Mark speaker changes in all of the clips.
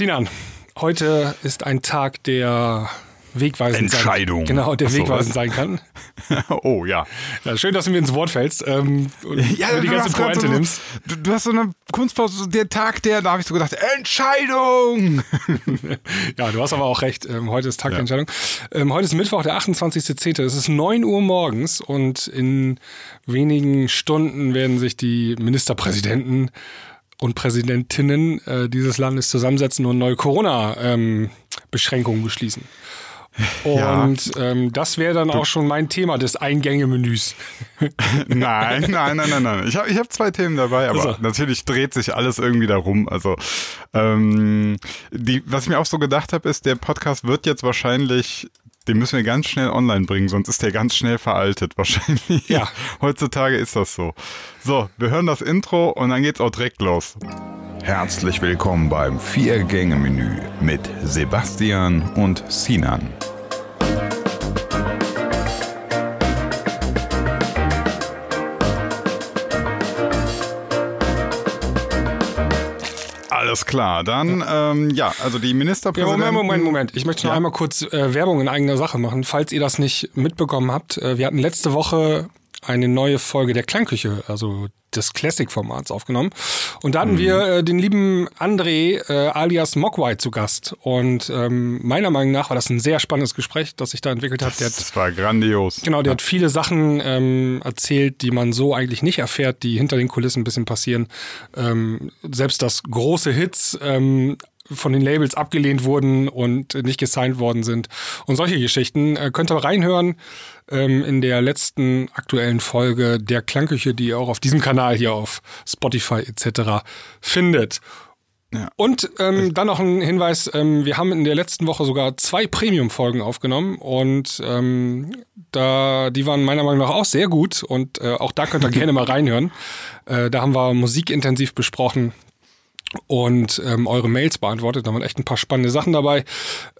Speaker 1: Sinan, heute ist ein Tag, der wegweisend
Speaker 2: Entscheidung.
Speaker 1: Sein, genau, der
Speaker 2: so,
Speaker 1: wegweisend
Speaker 2: was?
Speaker 1: sein kann.
Speaker 2: oh ja.
Speaker 1: Ja, schön, dass du mir ins Wort fällst ähm, und mir die ganze Pointe
Speaker 2: so,
Speaker 1: nimmst.
Speaker 2: Du, du hast so eine Kunstpause, der Tag, der, da habe ich so gedacht, Entscheidung!
Speaker 1: Ja, du hast aber auch recht. Ähm, heute ist Tag
Speaker 2: Ja.
Speaker 1: der Entscheidung. Ähm, heute ist Mittwoch, der 28.10. Es ist 9 Uhr morgens und in wenigen Stunden werden sich die Ministerpräsidenten und Präsidentinnen äh, dieses Landes zusammensetzen und neue Corona-Beschränkungen beschließen.
Speaker 2: Ja.
Speaker 1: Und ähm, das wäre dann auch schon mein Thema des Eingänge-Menüs.
Speaker 2: nein, nein, nein, nein, nein. Ich habe ich hab zwei Themen dabei, aber
Speaker 1: Also.
Speaker 2: natürlich dreht sich alles irgendwie darum. Also, ähm, die, was ich mir auch so gedacht habe, ist, der Podcast wird jetzt wahrscheinlich, den müssen wir ganz schnell online bringen, sonst ist der ganz schnell veraltet wahrscheinlich.
Speaker 1: Ja.
Speaker 2: Heutzutage ist das so. So, wir hören das Intro und dann geht's auch direkt los.
Speaker 3: Herzlich willkommen beim Vier-Gänge-Menü mit Sebastian und Sinan.
Speaker 2: Alles klar, dann, ähm, ja, also die
Speaker 1: Ja,
Speaker 2: Ministerpräsidenten.
Speaker 1: Moment, Moment, Moment. Ich möchte noch
Speaker 2: Ja.
Speaker 1: einmal kurz äh, Werbung in eigener Sache machen, falls ihr das nicht mitbekommen habt. Äh, wir hatten letzte Woche eine neue Folge der Klangküche, also des Classic-Formats aufgenommen. Und da hatten wir äh, den lieben André äh, alias Mogwai zu Gast. Und ähm, meiner Meinung nach war das ein sehr spannendes Gespräch, das sich da entwickelt hat. Der hat
Speaker 2: Das war grandios.
Speaker 1: Genau, der hat viele Sachen ähm, erzählt, die man so eigentlich nicht erfährt, die hinter den Kulissen ein bisschen passieren. Ähm, selbst dass große Hits ähm, von den Labels abgelehnt wurden und nicht gesigned worden sind und solche Geschichten. Äh, könnt ihr reinhören ähm, in der letzten aktuellen Folge der Klangküche, die ihr auch auf diesem Kanal hier auf Spotify etc. findet. Und ähm, dann noch ein Hinweis, ähm, wir haben in der letzten Woche sogar zwei Premium-Folgen aufgenommen und ähm, da, die waren meiner Meinung nach auch sehr gut und äh, auch da könnt ihr gerne mal reinhören. Äh, da haben wir Musik intensiv besprochen und ähm, eure Mails beantwortet. Da waren echt ein paar spannende Sachen dabei.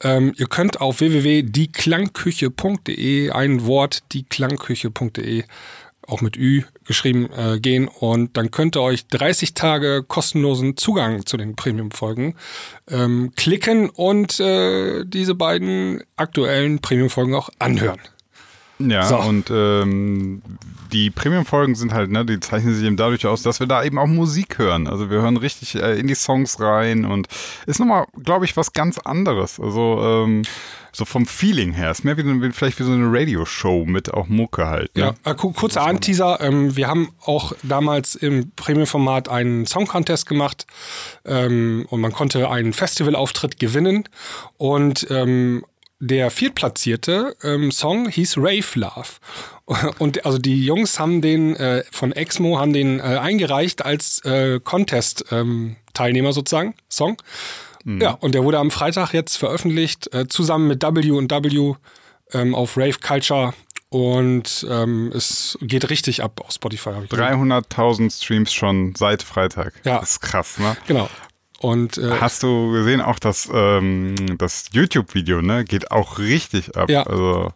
Speaker 1: Ähm, ihr könnt auf www.dieklangküche.de ein Wort dieklangküche.de auch mit Ü geschrieben äh, gehen und dann könnt ihr euch 30 Tage kostenlosen Zugang zu den Premium-Folgen ähm, klicken und äh, diese beiden aktuellen Premium-Folgen auch anhören.
Speaker 2: Ja,
Speaker 1: So.
Speaker 2: und ähm, die Premium-Folgen sind halt, ne, die zeichnen sich eben dadurch aus, dass wir da eben auch Musik hören. Also wir hören richtig äh, in die Songs rein und ist nochmal, glaube ich, was ganz anderes. Also ähm, so vom Feeling her. Ist mehr wie, so- vielleicht wie so eine Radioshow mit auch Mucke halt. Ne?
Speaker 1: Ja, äh, ku- kurzer Anteaser. Ähm, wir haben auch damals im Premium-Format einen Song-Contest gemacht ähm, und man konnte einen Festivalauftritt gewinnen und ähm, der viertplatzierte ähm, Song hieß Rave Love. Und also die Jungs haben den äh, von Exmo haben den äh, eingereicht als äh, Contest-Teilnehmer sozusagen, Song. Ja, und der wurde am Freitag jetzt veröffentlicht, äh, zusammen mit W und W ähm, auf Rave Culture. Und ähm, es geht richtig ab auf Spotify. Hab ich gesehen.
Speaker 2: 300.000 Streams schon seit Freitag.
Speaker 1: Ja.
Speaker 2: Das ist krass, ne?
Speaker 1: Genau. Und äh,
Speaker 2: Hast du gesehen, auch das, ähm, das YouTube-Video, ne? Geht auch richtig ab.
Speaker 1: Ja.
Speaker 2: Also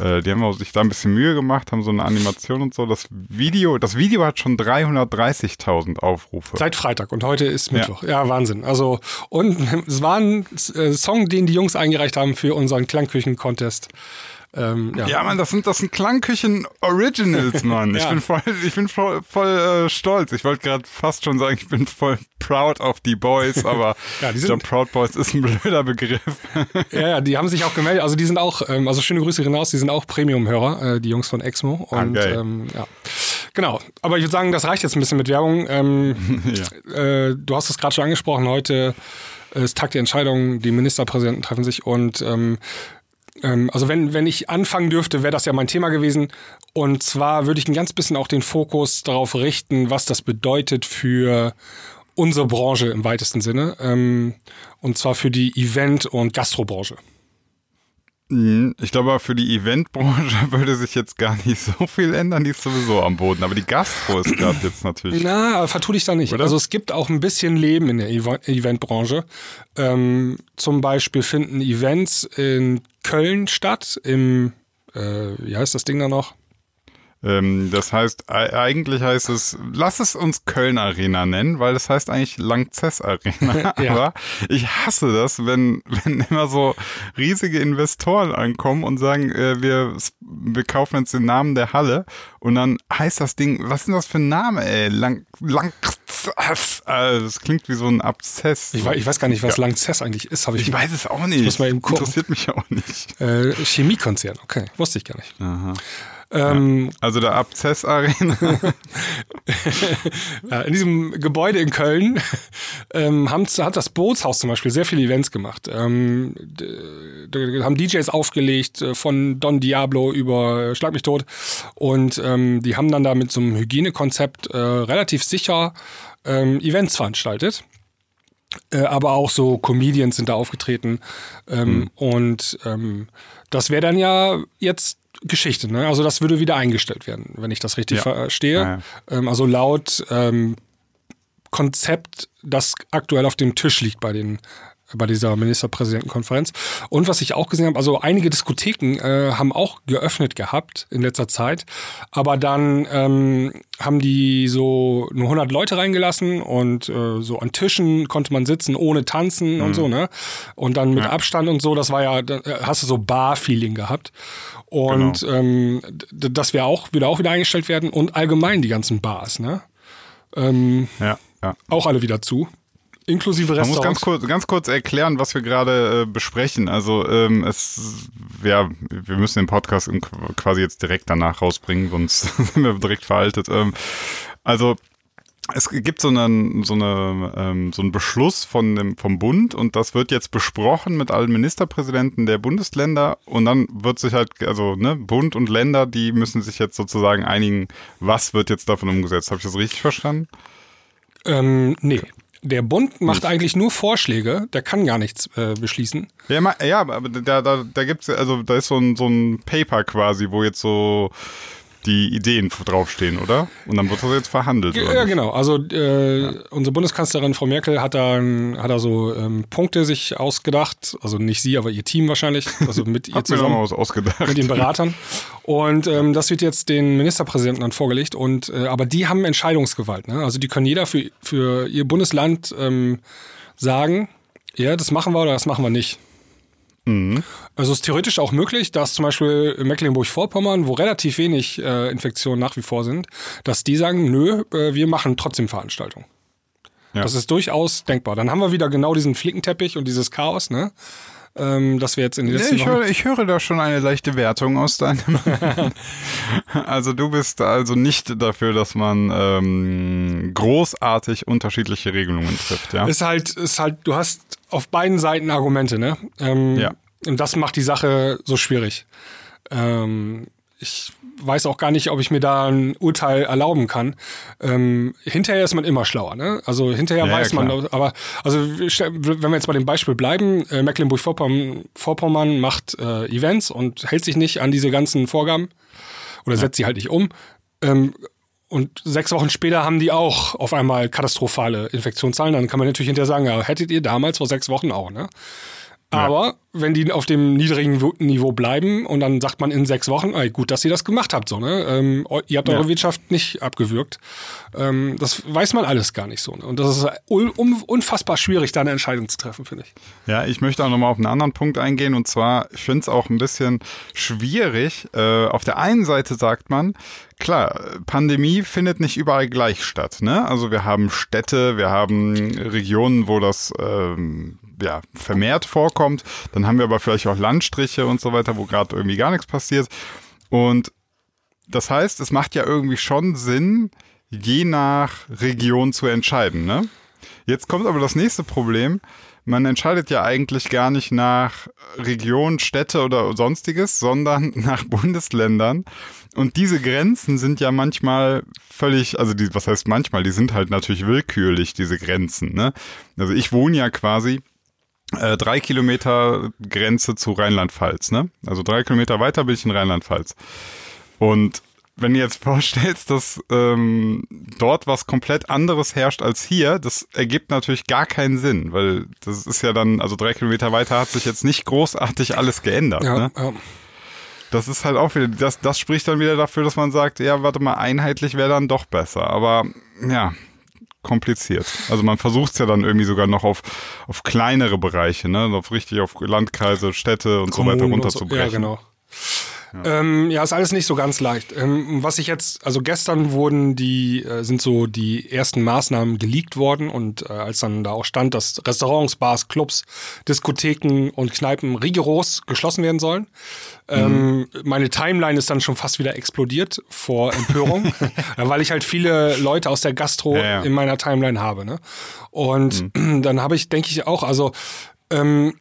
Speaker 2: äh, die haben sich da ein bisschen Mühe gemacht, haben so eine Animation und so. Das Video, das Video hat schon 330.000 Aufrufe.
Speaker 1: seit Freitag und heute ist Mittwoch. Ja, Wahnsinn. Also, und es war ein äh, Song, den die Jungs eingereicht haben für unseren Klangküchen-Contest. Ähm, ja.
Speaker 2: ja, Mann, das sind, das sind Klangküchen-Originals, Mann. Ich
Speaker 1: Ja.
Speaker 2: bin voll, ich bin voll, voll äh, stolz. Ich wollte gerade fast schon sagen, ich bin voll proud of die Boys, aber
Speaker 1: Ja, die sind-
Speaker 2: Proud Boys ist ein blöder Begriff.
Speaker 1: Ja, ja, die haben sich auch gemeldet. Also die sind auch, ähm, also schöne Grüße hinaus, die sind auch Premium-Hörer, äh, die Jungs von Exmo. Und
Speaker 2: geil.
Speaker 1: ähm, ja. Genau. Aber ich würde sagen, das reicht jetzt ein bisschen mit Werbung. Ähm, äh, du hast es gerade schon angesprochen, heute ist Tag der Entscheidung, die Ministerpräsidenten treffen sich und ähm, ähm, also wenn, wenn ich anfangen dürfte, wäre das ja mein Thema gewesen. Und zwar würde ich ein ganz bisschen auch den Fokus darauf richten, was das bedeutet für unsere Branche im weitesten Sinne. Ähm, und zwar für die Event- und Gastrobranche.
Speaker 2: Mhm. Ich glaube, für die Eventbranche würde sich jetzt gar nicht so viel ändern, die ist sowieso am Boden. Aber die Gastro ist gerade jetzt natürlich.
Speaker 1: Na, aber vertu dich da nicht.
Speaker 2: Oder?
Speaker 1: Also es gibt auch ein bisschen Leben in der Ev- Eventbranche. Ähm, zum Beispiel finden Events in Köln statt, im, äh, wie heißt das Ding da noch?
Speaker 2: Ähm, das heißt, eigentlich heißt es, lass es uns Köln Arena nennen, weil das heißt eigentlich Langzess Arena. ja. Aber ich hasse das, wenn, wenn immer so riesige Investoren ankommen und sagen, äh, wir, wir kaufen jetzt den Namen der Halle und dann heißt das Ding, was ist denn das für ein Name, ey? Lang, Langzess. Also das klingt wie so ein Abzess.
Speaker 1: Ich weiß, ich weiß gar nicht, was ja. Langzess eigentlich ist.
Speaker 2: ich, ich weiß es auch nicht.
Speaker 1: Muss mal eben gucken.
Speaker 2: Interessiert mich auch nicht.
Speaker 1: Äh, Chemiekonzern, okay. Wusste ich gar nicht.
Speaker 2: Aha. Ähm, ja, also der Abzess Arena.
Speaker 1: ja, in diesem Gebäude in Köln ähm, haben, hat das Bootshaus zum Beispiel sehr viele Events gemacht. Ähm, da haben DJs aufgelegt äh, von Don Diablo über Schlag mich tot und ähm, die haben dann da mit so einem Hygienekonzept äh, relativ sicher ähm, Events veranstaltet. Äh, aber auch so Comedians sind da aufgetreten. Mhm. Und ähm, das wäre dann ja jetzt Geschichte, ne? Also das würde wieder eingestellt werden, wenn ich das richtig ja. verstehe. Ja, ja. Ähm, also laut ähm, Konzept, das aktuell auf dem Tisch liegt bei den bei dieser Ministerpräsidentenkonferenz. Und was ich auch gesehen habe, also einige Diskotheken äh, haben auch geöffnet gehabt in letzter Zeit, aber dann ähm, haben die so nur 100 Leute reingelassen und äh, so an Tischen konnte man sitzen ohne tanzen mhm. und so, ne? Und dann mit ja. Abstand und so, das war ja, da hast du so Bar-Feeling gehabt. Und genau. ähm, das wäre auch wieder auch wieder eingestellt werden und allgemein die ganzen Bars, ne? Ähm,
Speaker 2: ja, ja.
Speaker 1: Auch alle wieder zu. Inklusive Restaurants.
Speaker 2: Man muss ganz kurz, ganz kurz erklären, was wir gerade äh, besprechen. Also ähm, es, ja, wir müssen den Podcast quasi jetzt direkt danach rausbringen, sonst sind wir direkt veraltet. Ähm, also es gibt so einen, so, eine, ähm, so einen Beschluss von dem, vom Bund und das wird jetzt besprochen mit allen Ministerpräsidenten der Bundesländer und dann wird sich halt, also ne, Bund und Länder, die müssen sich jetzt sozusagen einigen, was wird jetzt davon umgesetzt. Habe ich das richtig verstanden?
Speaker 1: Ähm, nee. Der Bund macht nicht. eigentlich nur Vorschläge, der kann gar nichts äh, beschließen.
Speaker 2: Ja, ja aber da, da, da gibt's also da ist so ein, so ein Paper quasi, wo jetzt so die Ideen draufstehen, oder? Und dann wird das jetzt verhandelt.
Speaker 1: Ge ja, genau. Also äh, ja. unsere Bundeskanzlerin Frau Merkel hat da, hat da so ähm, Punkte sich ausgedacht. Also nicht sie, aber ihr Team wahrscheinlich. Also mit ihr zusammen.
Speaker 2: Was ausgedacht.
Speaker 1: Mit den Beratern. Und ähm, das wird jetzt den Ministerpräsidenten dann vorgelegt. Und äh, aber die haben Entscheidungsgewalt. Ne? Also die können jeder für, für ihr Bundesland ähm, sagen, ja, das machen wir oder das machen wir nicht. Mhm. Also es ist theoretisch auch möglich, dass zum Beispiel in Mecklenburg-Vorpommern, wo relativ wenig äh, Infektionen nach wie vor sind, dass die sagen, nö, äh, wir machen trotzdem Veranstaltungen. Ja. Das ist durchaus denkbar. Dann haben wir wieder genau diesen Flickenteppich und dieses Chaos, ne? Ähm, dass wir jetzt in den letzten
Speaker 2: ich, höre, ich höre da schon eine leichte Wertung aus deinem. also du bist also nicht dafür, dass man ähm, großartig unterschiedliche Regelungen trifft, ja?
Speaker 1: Ist halt, ist halt, du hast auf beiden Seiten Argumente, ne? Ähm, ja. Und das macht die Sache so schwierig. Ähm, ich weiß auch gar nicht, ob ich mir da ein Urteil erlauben kann. Ähm, hinterher ist man immer schlauer, ne? Also hinterher ja, weiß ja, man, aber also wenn wir jetzt bei dem Beispiel bleiben, äh, Mecklenburg-Vorpommern macht äh, Events und hält sich nicht an diese ganzen Vorgaben oder ja. setzt sie halt nicht um. Ähm, und sechs Wochen später haben die auch auf einmal katastrophale Infektionszahlen. Dann kann man natürlich hinterher sagen, ja, hättet ihr damals vor sechs Wochen auch, ne? Aber ja. wenn die auf dem niedrigen Niveau bleiben und dann sagt man in sechs Wochen, ey, gut, dass ihr das gemacht habt, so, ne? Ähm, ihr habt eure ja. Wirtschaft nicht abgewürgt. Ähm, das weiß man alles gar nicht so. Ne? Und das ist un unfassbar schwierig, da eine Entscheidung zu treffen, finde ich.
Speaker 2: Ja, ich möchte auch nochmal auf einen anderen Punkt eingehen und zwar, ich finde es auch ein bisschen schwierig. Äh, auf der einen Seite sagt man, klar, Pandemie findet nicht überall gleich statt. Ne? Also wir haben Städte, wir haben Regionen, wo das ähm, ja, vermehrt vorkommt. Dann haben wir aber vielleicht auch Landstriche und so weiter, wo gerade irgendwie gar nichts passiert. Und das heißt, es macht ja irgendwie schon Sinn, je nach Region zu entscheiden. Ne? Jetzt kommt aber das nächste Problem. Man entscheidet ja eigentlich gar nicht nach Region, Städte oder sonstiges, sondern nach Bundesländern. Und diese Grenzen sind ja manchmal völlig, also die, was heißt manchmal, die sind halt natürlich willkürlich, diese Grenzen. Ne? Also ich wohne ja quasi äh, drei Kilometer Grenze zu Rheinland-Pfalz, ne? Also drei Kilometer weiter bin ich in Rheinland-Pfalz. Und wenn du jetzt vorstellst, dass ähm, dort was komplett anderes herrscht als hier, das ergibt natürlich gar keinen Sinn, weil das ist ja dann, also drei Kilometer weiter hat sich jetzt nicht großartig alles geändert. Ja, ne? ja. das ist halt auch wieder, das, das spricht dann wieder dafür, dass man sagt, ja, warte mal, einheitlich wäre dann doch besser. Aber ja, kompliziert. Also man versucht es ja dann irgendwie sogar noch auf, auf kleinere Bereiche, ne? Auf richtig auf Landkreise, Städte und
Speaker 1: Kommunen
Speaker 2: so weiter
Speaker 1: und so.
Speaker 2: runterzubrechen.
Speaker 1: Ja, genau. Ja. Ähm, ja, ist alles nicht so ganz leicht. Ähm, was ich jetzt, also gestern wurden die, äh, sind so die ersten Maßnahmen geleakt worden und äh, als dann da auch stand, dass Restaurants, Bars, Clubs, Diskotheken und Kneipen rigoros geschlossen werden sollen. Ähm, mhm. meine Timeline ist dann schon fast wieder explodiert vor Empörung, weil ich halt viele Leute aus der Gastro ja, ja. in meiner Timeline habe. Ne? Und mhm. dann habe ich, denke ich auch, also ähm,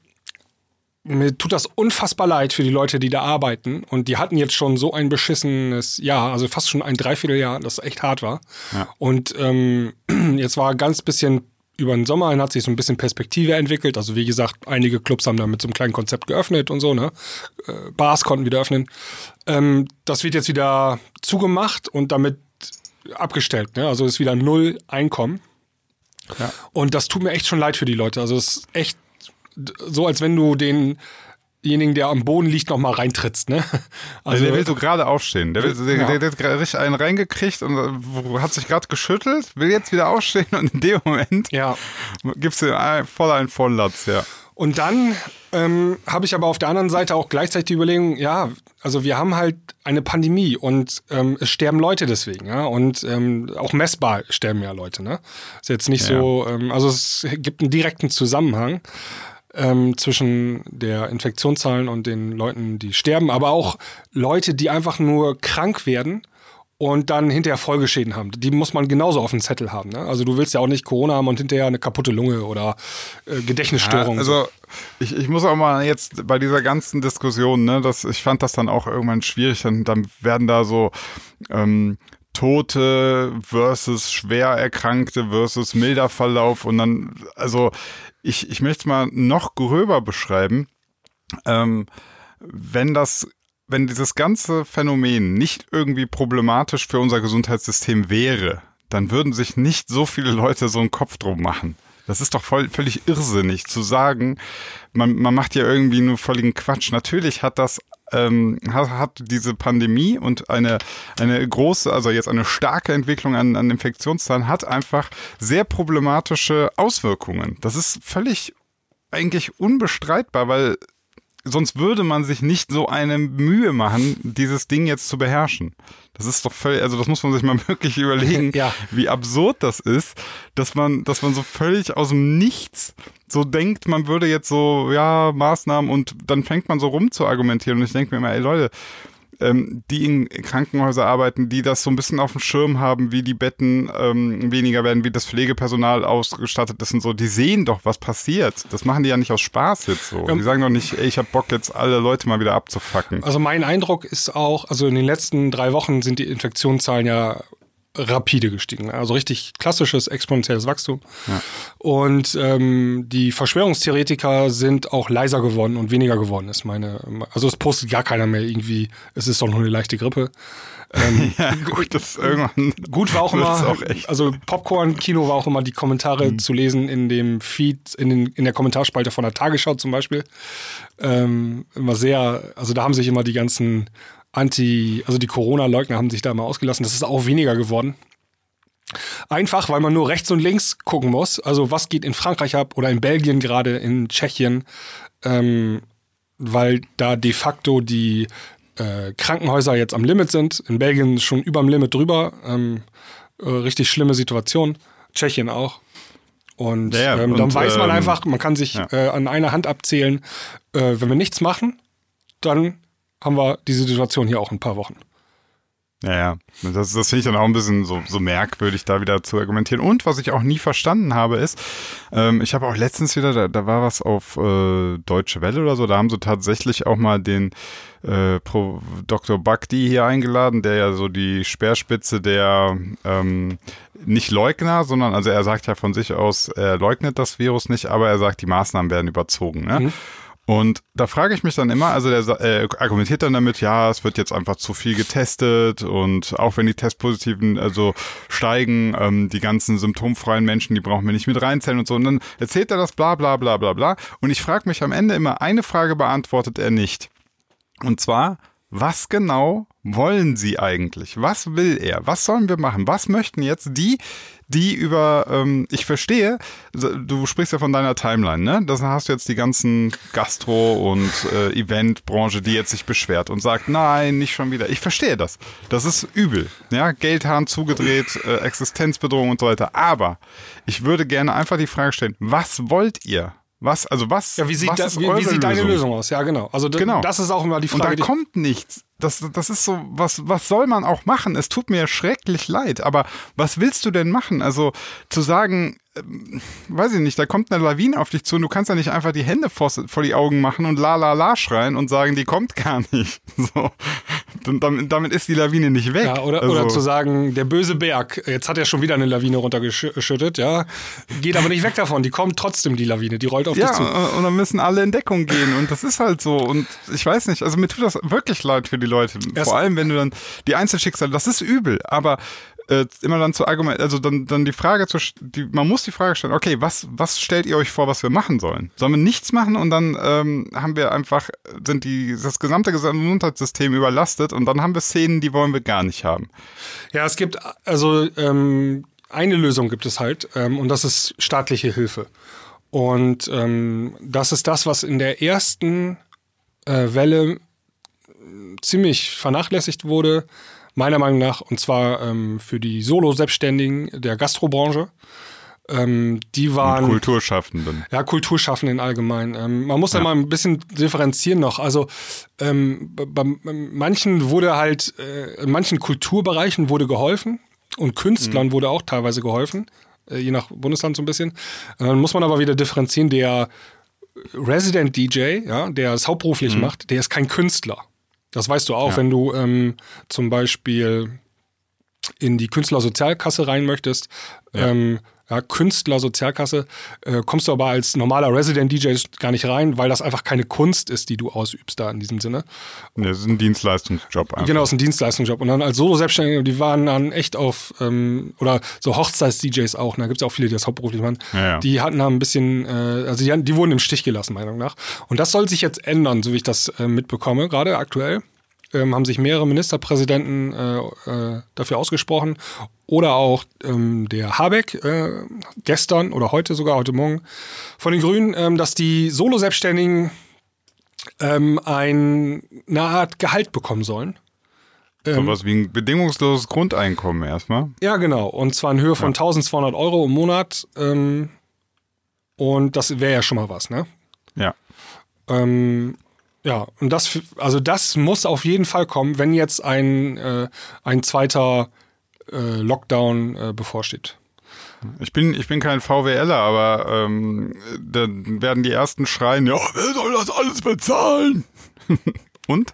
Speaker 1: mir tut das unfassbar leid für die Leute, die da arbeiten. Und die hatten jetzt schon so ein beschissenes Jahr, also fast schon ein Dreivierteljahr, das echt hart war. Ja. Und ähm, jetzt war ganz bisschen über den Sommer hin hat sich so ein bisschen Perspektive entwickelt. Also wie gesagt, einige Clubs haben da mit so einem kleinen Konzept geöffnet und so, ne? Äh, Bars konnten wieder öffnen. Ähm, das wird jetzt wieder zugemacht und damit abgestellt, ne? Also ist wieder null Einkommen. Ja. Und das tut mir echt schon leid für die Leute. Also es ist echt so, als wenn du denjenigen, der am Boden liegt, noch mal reintrittst, ne?
Speaker 2: Also, der will so gerade aufstehen. Der, will, der, ja. der, der, hat richtig einen reingekriegt und äh, hat sich gerade geschüttelt, will jetzt wieder aufstehen und in dem Moment
Speaker 1: ja.
Speaker 2: gibst du voll einen Volllatz, ja.
Speaker 1: Und dann ähm, habe ich aber auf der anderen Seite auch gleichzeitig die Überlegung, ja, also wir haben halt eine Pandemie und ähm, es sterben Leute deswegen, ja, und ähm, auch messbar sterben ja Leute, ne? Ist jetzt nicht ja. so, ähm, also es gibt einen direkten Zusammenhang ähm, zwischen der Infektionszahlen und den Leuten, die sterben, aber auch Leute, die einfach nur krank werden und dann hinterher Folgeschäden haben. Die muss man genauso auf dem Zettel haben. Ne? Also du willst ja auch nicht Corona haben und hinterher eine kaputte Lunge oder äh, Gedächtnisstörung.
Speaker 2: Ja, also ich, ich muss auch mal jetzt bei dieser ganzen Diskussion, ne, das, ich fand das dann auch irgendwann schwierig, dann, dann werden da so ähm, Tote versus schwer Erkrankte versus milder Verlauf und dann, also ich, ich möchte es mal noch gröber beschreiben. Ähm, wenn das, wenn dieses ganze Phänomen nicht irgendwie problematisch für unser Gesundheitssystem wäre, dann würden sich nicht so viele Leute so einen Kopf drum machen. Das ist doch voll, völlig irrsinnig zu sagen, man, man macht ja irgendwie nur völligen Quatsch. Natürlich hat das ähm, hat, hat diese Pandemie und eine, eine große, also jetzt eine starke Entwicklung an, an Infektionszahlen hat einfach sehr problematische Auswirkungen. Das ist völlig eigentlich unbestreitbar, weil sonst würde man sich nicht so eine Mühe machen, dieses Ding jetzt zu beherrschen. Das ist doch völlig, also das muss man sich mal wirklich überlegen, ja. wie absurd das ist, dass man, dass man so völlig aus dem Nichts so denkt, man würde jetzt so, ja, Maßnahmen und dann fängt man so rum zu argumentieren und ich denke mir immer, ey Leute, ähm, die in Krankenhäuser arbeiten, die das so ein bisschen auf dem Schirm haben, wie die Betten ähm, weniger werden, wie das Pflegepersonal ausgestattet ist und so, die sehen doch, was passiert. Das machen die ja nicht aus Spaß jetzt so. Ja. Die sagen doch nicht, ey, ich hab Bock jetzt alle Leute mal wieder abzufacken.
Speaker 1: Also mein Eindruck ist auch, also in den letzten drei Wochen sind die Infektionszahlen ja rapide gestiegen. Also richtig klassisches exponentielles Wachstum. Ja. Und ähm, die Verschwörungstheoretiker sind auch leiser geworden und weniger geworden, ist meine. Also es postet gar keiner mehr irgendwie, es ist doch nur eine leichte Grippe.
Speaker 2: Ähm, ja, gut, das irgendwann.
Speaker 1: Gut war auch immer, auch also Popcorn-Kino war auch immer die Kommentare mhm. zu lesen in dem Feed, in, den, in der Kommentarspalte von der Tagesschau zum Beispiel. Ähm, immer sehr, also da haben sich immer die ganzen Anti, also die Corona-Leugner haben sich da mal ausgelassen. Das ist auch weniger geworden. Einfach, weil man nur rechts und links gucken muss. Also was geht in Frankreich ab oder in Belgien gerade, in Tschechien, ähm, weil da de facto die äh, Krankenhäuser jetzt am Limit sind. In Belgien schon über dem Limit drüber. Ähm, äh, richtig schlimme Situation. Tschechien auch. Und, ja, ähm, dann und, weiß man ähm, einfach, man kann sich ja. äh, an einer Hand abzählen, äh, wenn wir nichts machen, dann haben wir diese Situation hier auch ein paar Wochen.
Speaker 2: Ja, ja. Das, das finde ich dann auch ein bisschen so, so merkwürdig, da wieder zu argumentieren. Und was ich auch nie verstanden habe, ist, ähm, ich habe auch letztens wieder, da, da war was auf äh, Deutsche Welle oder so, da haben sie tatsächlich auch mal den äh, Pro Dr. Bhakti hier eingeladen, der ja so die Speerspitze der ähm, nicht Leugner, sondern also er sagt ja von sich aus, er leugnet das Virus nicht, aber er sagt, die Maßnahmen werden überzogen. Ne? Mhm. Und da frage ich mich dann immer, also der äh, argumentiert dann damit, ja, es wird jetzt einfach zu viel getestet und auch wenn die Testpositiven also steigen, ähm, die ganzen symptomfreien Menschen, die brauchen wir nicht mit reinzählen und so. Und dann erzählt er das bla bla bla bla bla. Und ich frage mich am Ende immer, eine Frage beantwortet er nicht. Und zwar, was genau wollen sie eigentlich? Was will er? Was sollen wir machen? Was möchten jetzt die, die über, ähm, ich verstehe, du sprichst ja von deiner Timeline, ne? Da hast du jetzt die ganzen Gastro- und äh, Eventbranche, die jetzt sich beschwert und sagt, nein, nicht schon wieder. Ich verstehe das. Das ist übel. Ja, Geldhahn zugedreht, äh, Existenzbedrohung und so weiter. Aber ich würde gerne einfach die Frage stellen, was wollt ihr? Was, also was,
Speaker 1: Ja, wie sieht,
Speaker 2: was
Speaker 1: da,
Speaker 2: ist
Speaker 1: wie, wie sieht deine
Speaker 2: Lösung?
Speaker 1: Lösung aus? Ja, genau. Also
Speaker 2: Genau.
Speaker 1: das ist auch immer die
Speaker 2: Und
Speaker 1: Frage.
Speaker 2: da kommt nichts. Das, das ist so, was, was soll man auch machen? Es tut mir schrecklich leid, aber was willst du denn machen? Also zu sagen, ähm, weiß ich nicht, da kommt eine Lawine auf dich zu und du kannst ja nicht einfach die Hände vor, vor die Augen machen und la la la schreien und sagen, die kommt gar nicht. So. Damit, damit ist die Lawine nicht weg.
Speaker 1: Ja, oder,
Speaker 2: also,
Speaker 1: oder zu sagen, der böse Berg, jetzt hat er schon wieder eine Lawine runtergeschüttet, ja. Geht aber nicht weg davon, die kommt trotzdem, die Lawine, die rollt auf
Speaker 2: ja,
Speaker 1: dich zu.
Speaker 2: und dann müssen alle in Deckung gehen und das ist halt so und ich weiß nicht, also mir tut das wirklich leid für die Leute,
Speaker 1: Erst-
Speaker 2: vor allem wenn du dann die Einzelschicksale, das ist übel, aber äh, immer dann zu argumentieren, also dann, dann die Frage zu, die, man muss die Frage stellen, okay, was, was stellt ihr euch vor, was wir machen sollen? Sollen wir nichts machen und dann ähm, haben wir einfach, sind die, das gesamte Gesundheitssystem überlastet und dann haben wir Szenen, die wollen wir gar nicht haben.
Speaker 1: Ja, es gibt, also ähm, eine Lösung gibt es halt ähm, und das ist staatliche Hilfe. Und ähm, das ist das, was in der ersten äh, Welle ziemlich vernachlässigt wurde, meiner Meinung nach, und zwar ähm, für die Solo-Selbstständigen der Gastrobranche. Ähm, die waren
Speaker 2: Kulturschaffenden.
Speaker 1: ja, Kulturschaffenden allgemein. Ähm, man muss da
Speaker 2: Ja.
Speaker 1: mal ein bisschen differenzieren noch. Also ähm, bei, manchen wurde halt, äh, in manchen Kulturbereichen wurde geholfen und Künstlern wurde auch teilweise geholfen, äh, je nach Bundesland so ein bisschen. Äh, Dann muss man aber wieder differenzieren, der Resident DJ, ja, der es hauptberuflich macht, der ist kein Künstler. Das weißt du auch,
Speaker 2: Ja.
Speaker 1: wenn du ähm, zum Beispiel in die Künstlersozialkasse rein möchtest,
Speaker 2: Ja.
Speaker 1: ähm, ja, Künstlersozialkasse, äh, kommst du aber als normaler Resident DJ gar nicht rein, weil das einfach keine Kunst ist, die du ausübst da in diesem Sinne.
Speaker 2: Ne, Das ist ein Dienstleistungsjob einfach.
Speaker 1: Genau, es ist ein Dienstleistungsjob. Und dann als Solo-Selbstständige, die waren dann echt auf, ähm, oder so Hochzeits-DJs auch, und da gibt es auch viele, die das hauptberuflich machen,
Speaker 2: Ja, ja.
Speaker 1: die hatten da ein bisschen, äh, also die, die wurden im Stich gelassen, meiner Meinung nach. Und das soll sich jetzt ändern, so wie ich das äh, mitbekomme, gerade aktuell. Ähm, haben sich mehrere Ministerpräsidenten äh, äh, dafür ausgesprochen. Oder auch ähm, der Habeck äh, gestern oder heute sogar, heute Morgen von den Grünen, ähm, dass die Solo-Selbstständigen ähm, ein, eine Art Gehalt bekommen sollen.
Speaker 2: Sowas wie ein bedingungsloses Grundeinkommen erstmal.
Speaker 1: Ja, genau. Und zwar in Höhe von 1200 Euro im Monat. Ähm, und das wäre ja schon mal was, ne?
Speaker 2: Ja.
Speaker 1: Ähm, ja, und das, also das muss auf jeden Fall kommen, wenn jetzt ein, äh, ein zweiter äh, Lockdown äh, bevorsteht.
Speaker 2: Ich bin, ich bin kein VWLer, aber ähm, dann werden die ersten schreien, ja, wer soll das alles bezahlen? Und?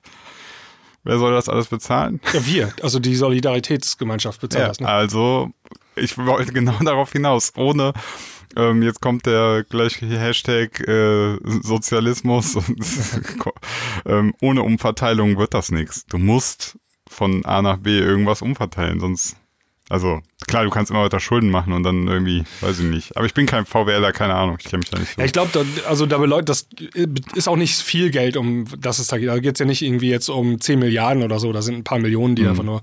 Speaker 2: Wer soll das alles bezahlen?
Speaker 1: Ja, wir, also die Solidaritätsgemeinschaft bezahlt das, ne?
Speaker 2: also, ich wollte genau darauf hinaus. Ohne, ähm, jetzt kommt der gleiche Hashtag äh, Sozialismus und ähm, ohne Umverteilung wird das nichts. Du musst von A nach B irgendwas umverteilen, sonst also klar, du kannst immer weiter Schulden machen und dann irgendwie, weiß ich nicht. Aber ich bin kein VWLer, keine Ahnung, ich kenne mich da nicht so.
Speaker 1: Ja, ich glaube, da, also da beläuft, das ist auch nicht viel Geld, um das es da geht. Da geht es ja nicht irgendwie jetzt um 10 Milliarden oder so. Da sind ein paar Millionen, die einfach nur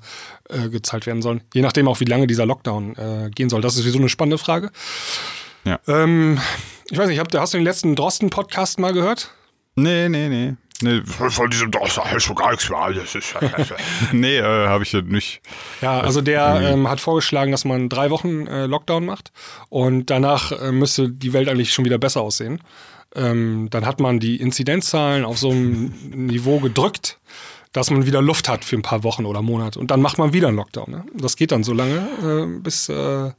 Speaker 1: äh, gezahlt werden sollen. Je nachdem auch, wie lange dieser Lockdown äh, gehen soll. Das ist sowieso eine spannende Frage.
Speaker 2: Ja.
Speaker 1: Ähm, ich weiß nicht, habt, hast du den letzten Drosten-Podcast mal gehört?
Speaker 2: Nee, nee, nee. Nee,
Speaker 3: Von diesem doch ist schon gar nichts mehr. Das ist,
Speaker 2: nee äh, habe ich ja nicht.
Speaker 1: Ja, also der ähm, hat vorgeschlagen, dass man drei Wochen äh, Lockdown macht und danach äh, müsste die Welt eigentlich schon wieder besser aussehen. Ähm, dann hat man die Inzidenzzahlen auf so ein Niveau gedrückt, dass man wieder Luft hat für ein paar Wochen oder Monate und dann macht man wieder einen Lockdown. Ne? Das geht dann so lange, äh, bis, äh,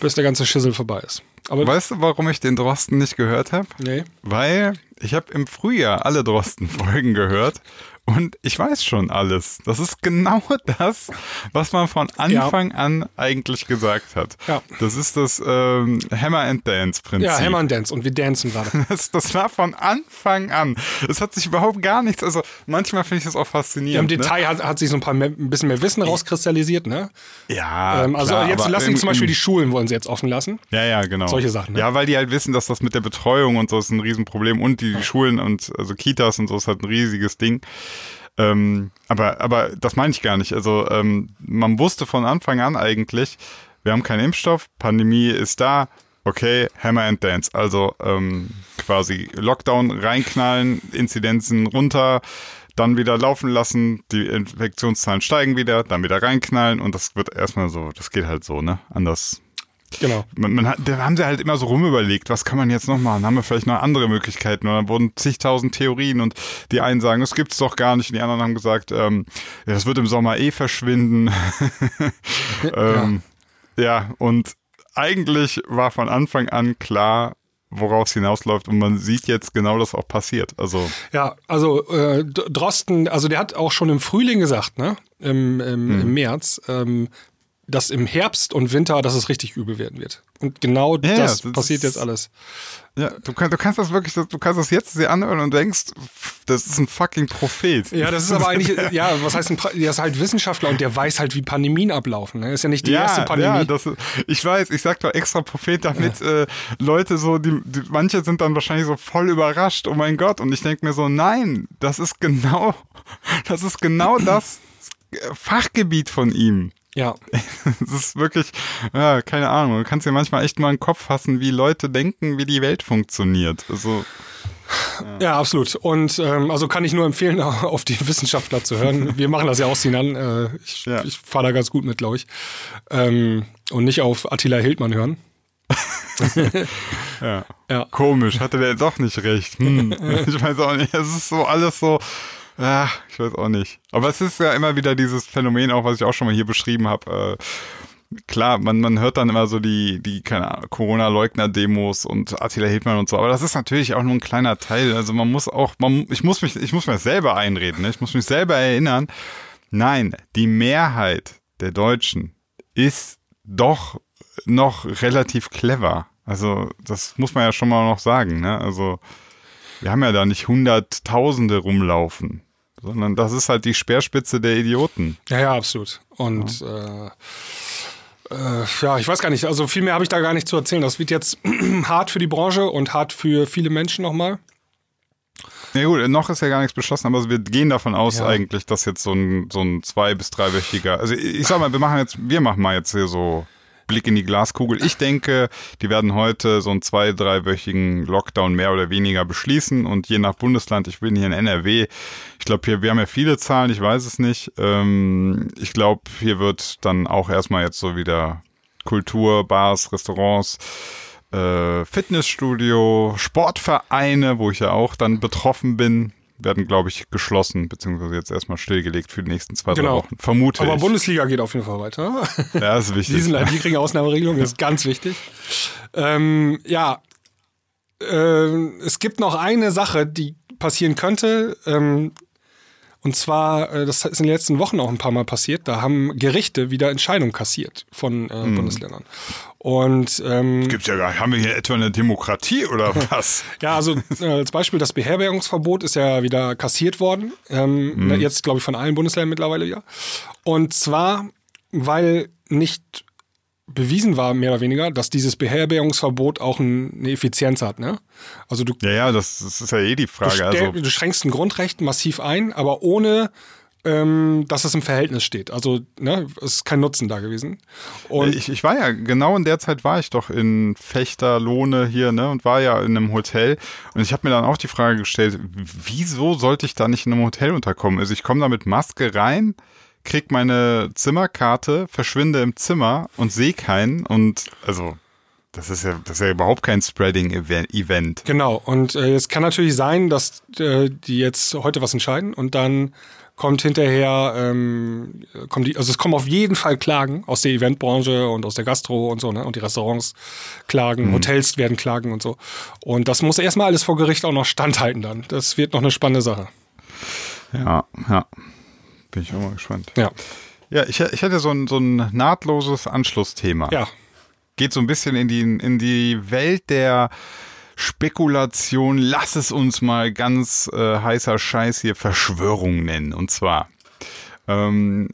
Speaker 1: bis der ganze Schissel vorbei ist. Aber
Speaker 2: Weißt du, warum ich den Drosten nicht gehört habe?
Speaker 1: nee.
Speaker 2: Weil ich habe im Frühjahr alle Drosten-Folgen gehört und ich weiß schon alles. Das ist genau das, was man von Anfang an eigentlich gesagt hat.
Speaker 1: Ja.
Speaker 2: Das ist das ähm, Hammer and Dance-Prinzip.
Speaker 1: Ja, Hammer and Dance und wir dancen gerade.
Speaker 2: Das, das war von Anfang an. Es hat sich überhaupt gar nichts. Also manchmal finde ich das auch
Speaker 1: Ja, Im
Speaker 2: faszinierend. ne?
Speaker 1: Detail hat, hat sich so ein paar mehr, ein bisschen mehr Wissen rauskristallisiert, ne?
Speaker 2: Ja,
Speaker 1: ähm, also
Speaker 2: klar,
Speaker 1: jetzt lassen
Speaker 2: im-
Speaker 1: zum Beispiel die Schulen wollen sie jetzt offen lassen.
Speaker 2: Ja, ja, genau.
Speaker 1: Solche Sachen, ne?
Speaker 2: Ja, weil die halt wissen, dass das mit der Betreuung und so ist ein Riesenproblem und die Schulen und also Kitas und so ist halt ein riesiges Ding. Ähm, aber, aber das meine ich gar nicht. Also ähm, man wusste von Anfang an eigentlich, wir haben keinen Impfstoff, Pandemie ist da, okay, Hammer and Dance. Also ähm, quasi Lockdown reinknallen, Inzidenzen runter, dann wieder laufen lassen, die Infektionszahlen steigen wieder, dann wieder reinknallen und das wird erstmal so, das geht halt so, ne? Anders.
Speaker 1: Genau.
Speaker 2: Man, man hat, da haben sie halt immer so rumüberlegt, was kann man jetzt noch machen? Haben wir vielleicht noch andere Möglichkeiten? Und dann wurden zigtausend Theorien und die einen sagen, das gibt's doch gar nicht, und die anderen haben gesagt, ähm, ja, das wird im Sommer eh verschwinden. ähm, ja. ja, und eigentlich war von Anfang an klar, woraus es hinausläuft und man sieht jetzt genau, dass auch passiert. Also
Speaker 1: Ja, also äh, Drosten, also der hat auch schon im Frühling gesagt, ne? Im, im, im März, ähm, dass im Herbst und Winter, dass es richtig übel werden wird. Und genau
Speaker 2: Ja,
Speaker 1: das,
Speaker 2: das
Speaker 1: passiert jetzt alles.
Speaker 2: ja, du, kannst, du kannst das wirklich, du kannst das jetzt dir anhören und denkst, das ist ein fucking Prophet.
Speaker 1: Ja, das ist aber eigentlich, ja, was heißt ein, der ist halt Wissenschaftler und der weiß halt, wie Pandemien ablaufen. Ne? Ist ja nicht die erste Pandemie.
Speaker 2: Ja, das, ich weiß, ich sag doch extra Prophet, damit äh, Leute so, die, die, manche sind dann wahrscheinlich so voll überrascht, oh mein Gott, und ich denke mir so, nein, das ist genau, das ist genau das Fachgebiet von ihm.
Speaker 1: Ja.
Speaker 2: Das ist wirklich, ja, keine Ahnung, du kannst dir manchmal echt mal in den Kopf fassen, wie Leute denken, wie die Welt funktioniert. Also,
Speaker 1: Ja, absolut. Und ähm, also kann ich nur empfehlen, auf die Wissenschaftler zu hören. Wir machen das ja auch, Sinan. Äh, ich
Speaker 2: Ja.
Speaker 1: ich fahre da ganz gut mit, glaube ich. Ähm, und nicht auf Attila Hildmann hören.
Speaker 2: ja.
Speaker 1: Ja.
Speaker 2: Komisch, hatte der doch nicht recht. Hm. Ich weiß auch nicht, es ist so alles so, ah, ich weiß auch nicht. Aber es ist ja immer wieder dieses Phänomen, auch was ich auch schon mal hier beschrieben habe. Äh, klar, man, man hört dann immer so die, die Corona-Leugner-Demos und Attila Hildmann und so, aber das ist natürlich auch nur ein kleiner Teil. Also man muss auch, man, ich muss mich, ich muss mir selber einreden, ne? ich muss mich selber erinnern. Nein, die Mehrheit der Deutschen ist doch noch relativ clever. Also das muss man ja schon mal noch sagen. Ne? Also wir haben ja da nicht Hunderttausende rumlaufen, sondern das ist halt die Speerspitze der Idioten.
Speaker 1: Ja, ja, absolut. Und äh, äh, ja, ich weiß gar nicht, also viel mehr habe ich da gar nicht zu erzählen. Das wird jetzt hart für die Branche und hart für viele Menschen nochmal.
Speaker 2: Ja gut, noch ist ja gar nichts beschlossen, aber wir gehen davon aus
Speaker 1: Ja.
Speaker 2: eigentlich, dass jetzt so ein, so ein zwei- bis dreiwöchiger, also ich ich sag mal, wir machen jetzt, wir machen mal jetzt hier so Blick in die Glaskugel. Ich denke, die werden heute so einen zwei-, dreiwöchigen Lockdown mehr oder weniger beschließen und je nach Bundesland, ich bin hier in NRW, ich glaube, hier, wir haben ja viele Zahlen, ich weiß es nicht. Ähm, ich glaube, hier wird dann auch erstmal jetzt so wieder Kultur, Bars, Restaurants, äh, Fitnessstudio, Sportvereine, wo ich ja auch dann betroffen bin, werden, glaube ich, geschlossen, beziehungsweise jetzt erstmal stillgelegt für die nächsten zwei, drei
Speaker 1: Genau.
Speaker 2: Wochen. Vermute
Speaker 1: Aber
Speaker 2: ich.
Speaker 1: Bundesliga geht auf jeden Fall weiter.
Speaker 2: ja, das ist wichtig.
Speaker 1: Die, sind, die kriegen Ausnahmeregelung, das ist ganz wichtig. Ähm, ja, ähm, es gibt noch eine Sache, die passieren könnte. Ähm, und zwar, äh, das ist in den letzten Wochen auch ein paar Mal passiert, da haben Gerichte wieder Entscheidungen kassiert von äh, Bundesländern. Und ähm,
Speaker 2: Gibt's ja gar nicht. Haben wir hier etwa eine Demokratie oder was?
Speaker 1: ja, also äh, als Beispiel das Beherbergungsverbot ist ja wieder kassiert worden. Ähm, ne, Jetzt, glaube ich, von allen Bundesländern mittlerweile wieder. Und zwar, weil nicht bewiesen war, mehr oder weniger, dass dieses Beherbergungsverbot auch ein, eine Effizienz hat. Ne? Also du,
Speaker 2: ja, ja, das, das ist ja eh die
Speaker 1: du,
Speaker 2: Frage.
Speaker 1: stell,
Speaker 2: Also,
Speaker 1: du schränkst ein Grundrecht massiv ein, aber ohne ähm, dass es im Verhältnis steht. Also ne, es ist kein Nutzen da gewesen. Und
Speaker 2: ich, ich war ja, genau in der Zeit war ich doch in Fechterlohne hier, ne, und war ja in einem Hotel. Und ich habe mir dann auch die Frage gestellt, wieso sollte ich da nicht in einem Hotel unterkommen? Also ich komme da mit Maske rein, krieg meine Zimmerkarte, verschwinde im Zimmer und sehe keinen. Und also, das ist ja, das ist ja überhaupt kein Spreading-Event.
Speaker 1: Genau, und äh, es kann natürlich sein, dass äh, die jetzt heute was entscheiden und dann kommt hinterher, ähm, kommen die, also es kommen auf jeden Fall Klagen aus der Eventbranche und aus der Gastro und so, ne? Und die Restaurants klagen, Hotels werden klagen und so. Und das muss erstmal alles vor Gericht auch noch standhalten dann. Das wird noch eine spannende Sache.
Speaker 2: Ja, ja. Bin ich auch mal gespannt.
Speaker 1: Ja.
Speaker 2: Ja, ich, ich hätte so ein, so ein nahtloses Anschlussthema.
Speaker 1: Ja.
Speaker 2: geht so ein bisschen in die, in die Welt der Spekulation. Lass es uns mal ganz äh, heißer Scheiß hier Verschwörung nennen. Und zwar ähm,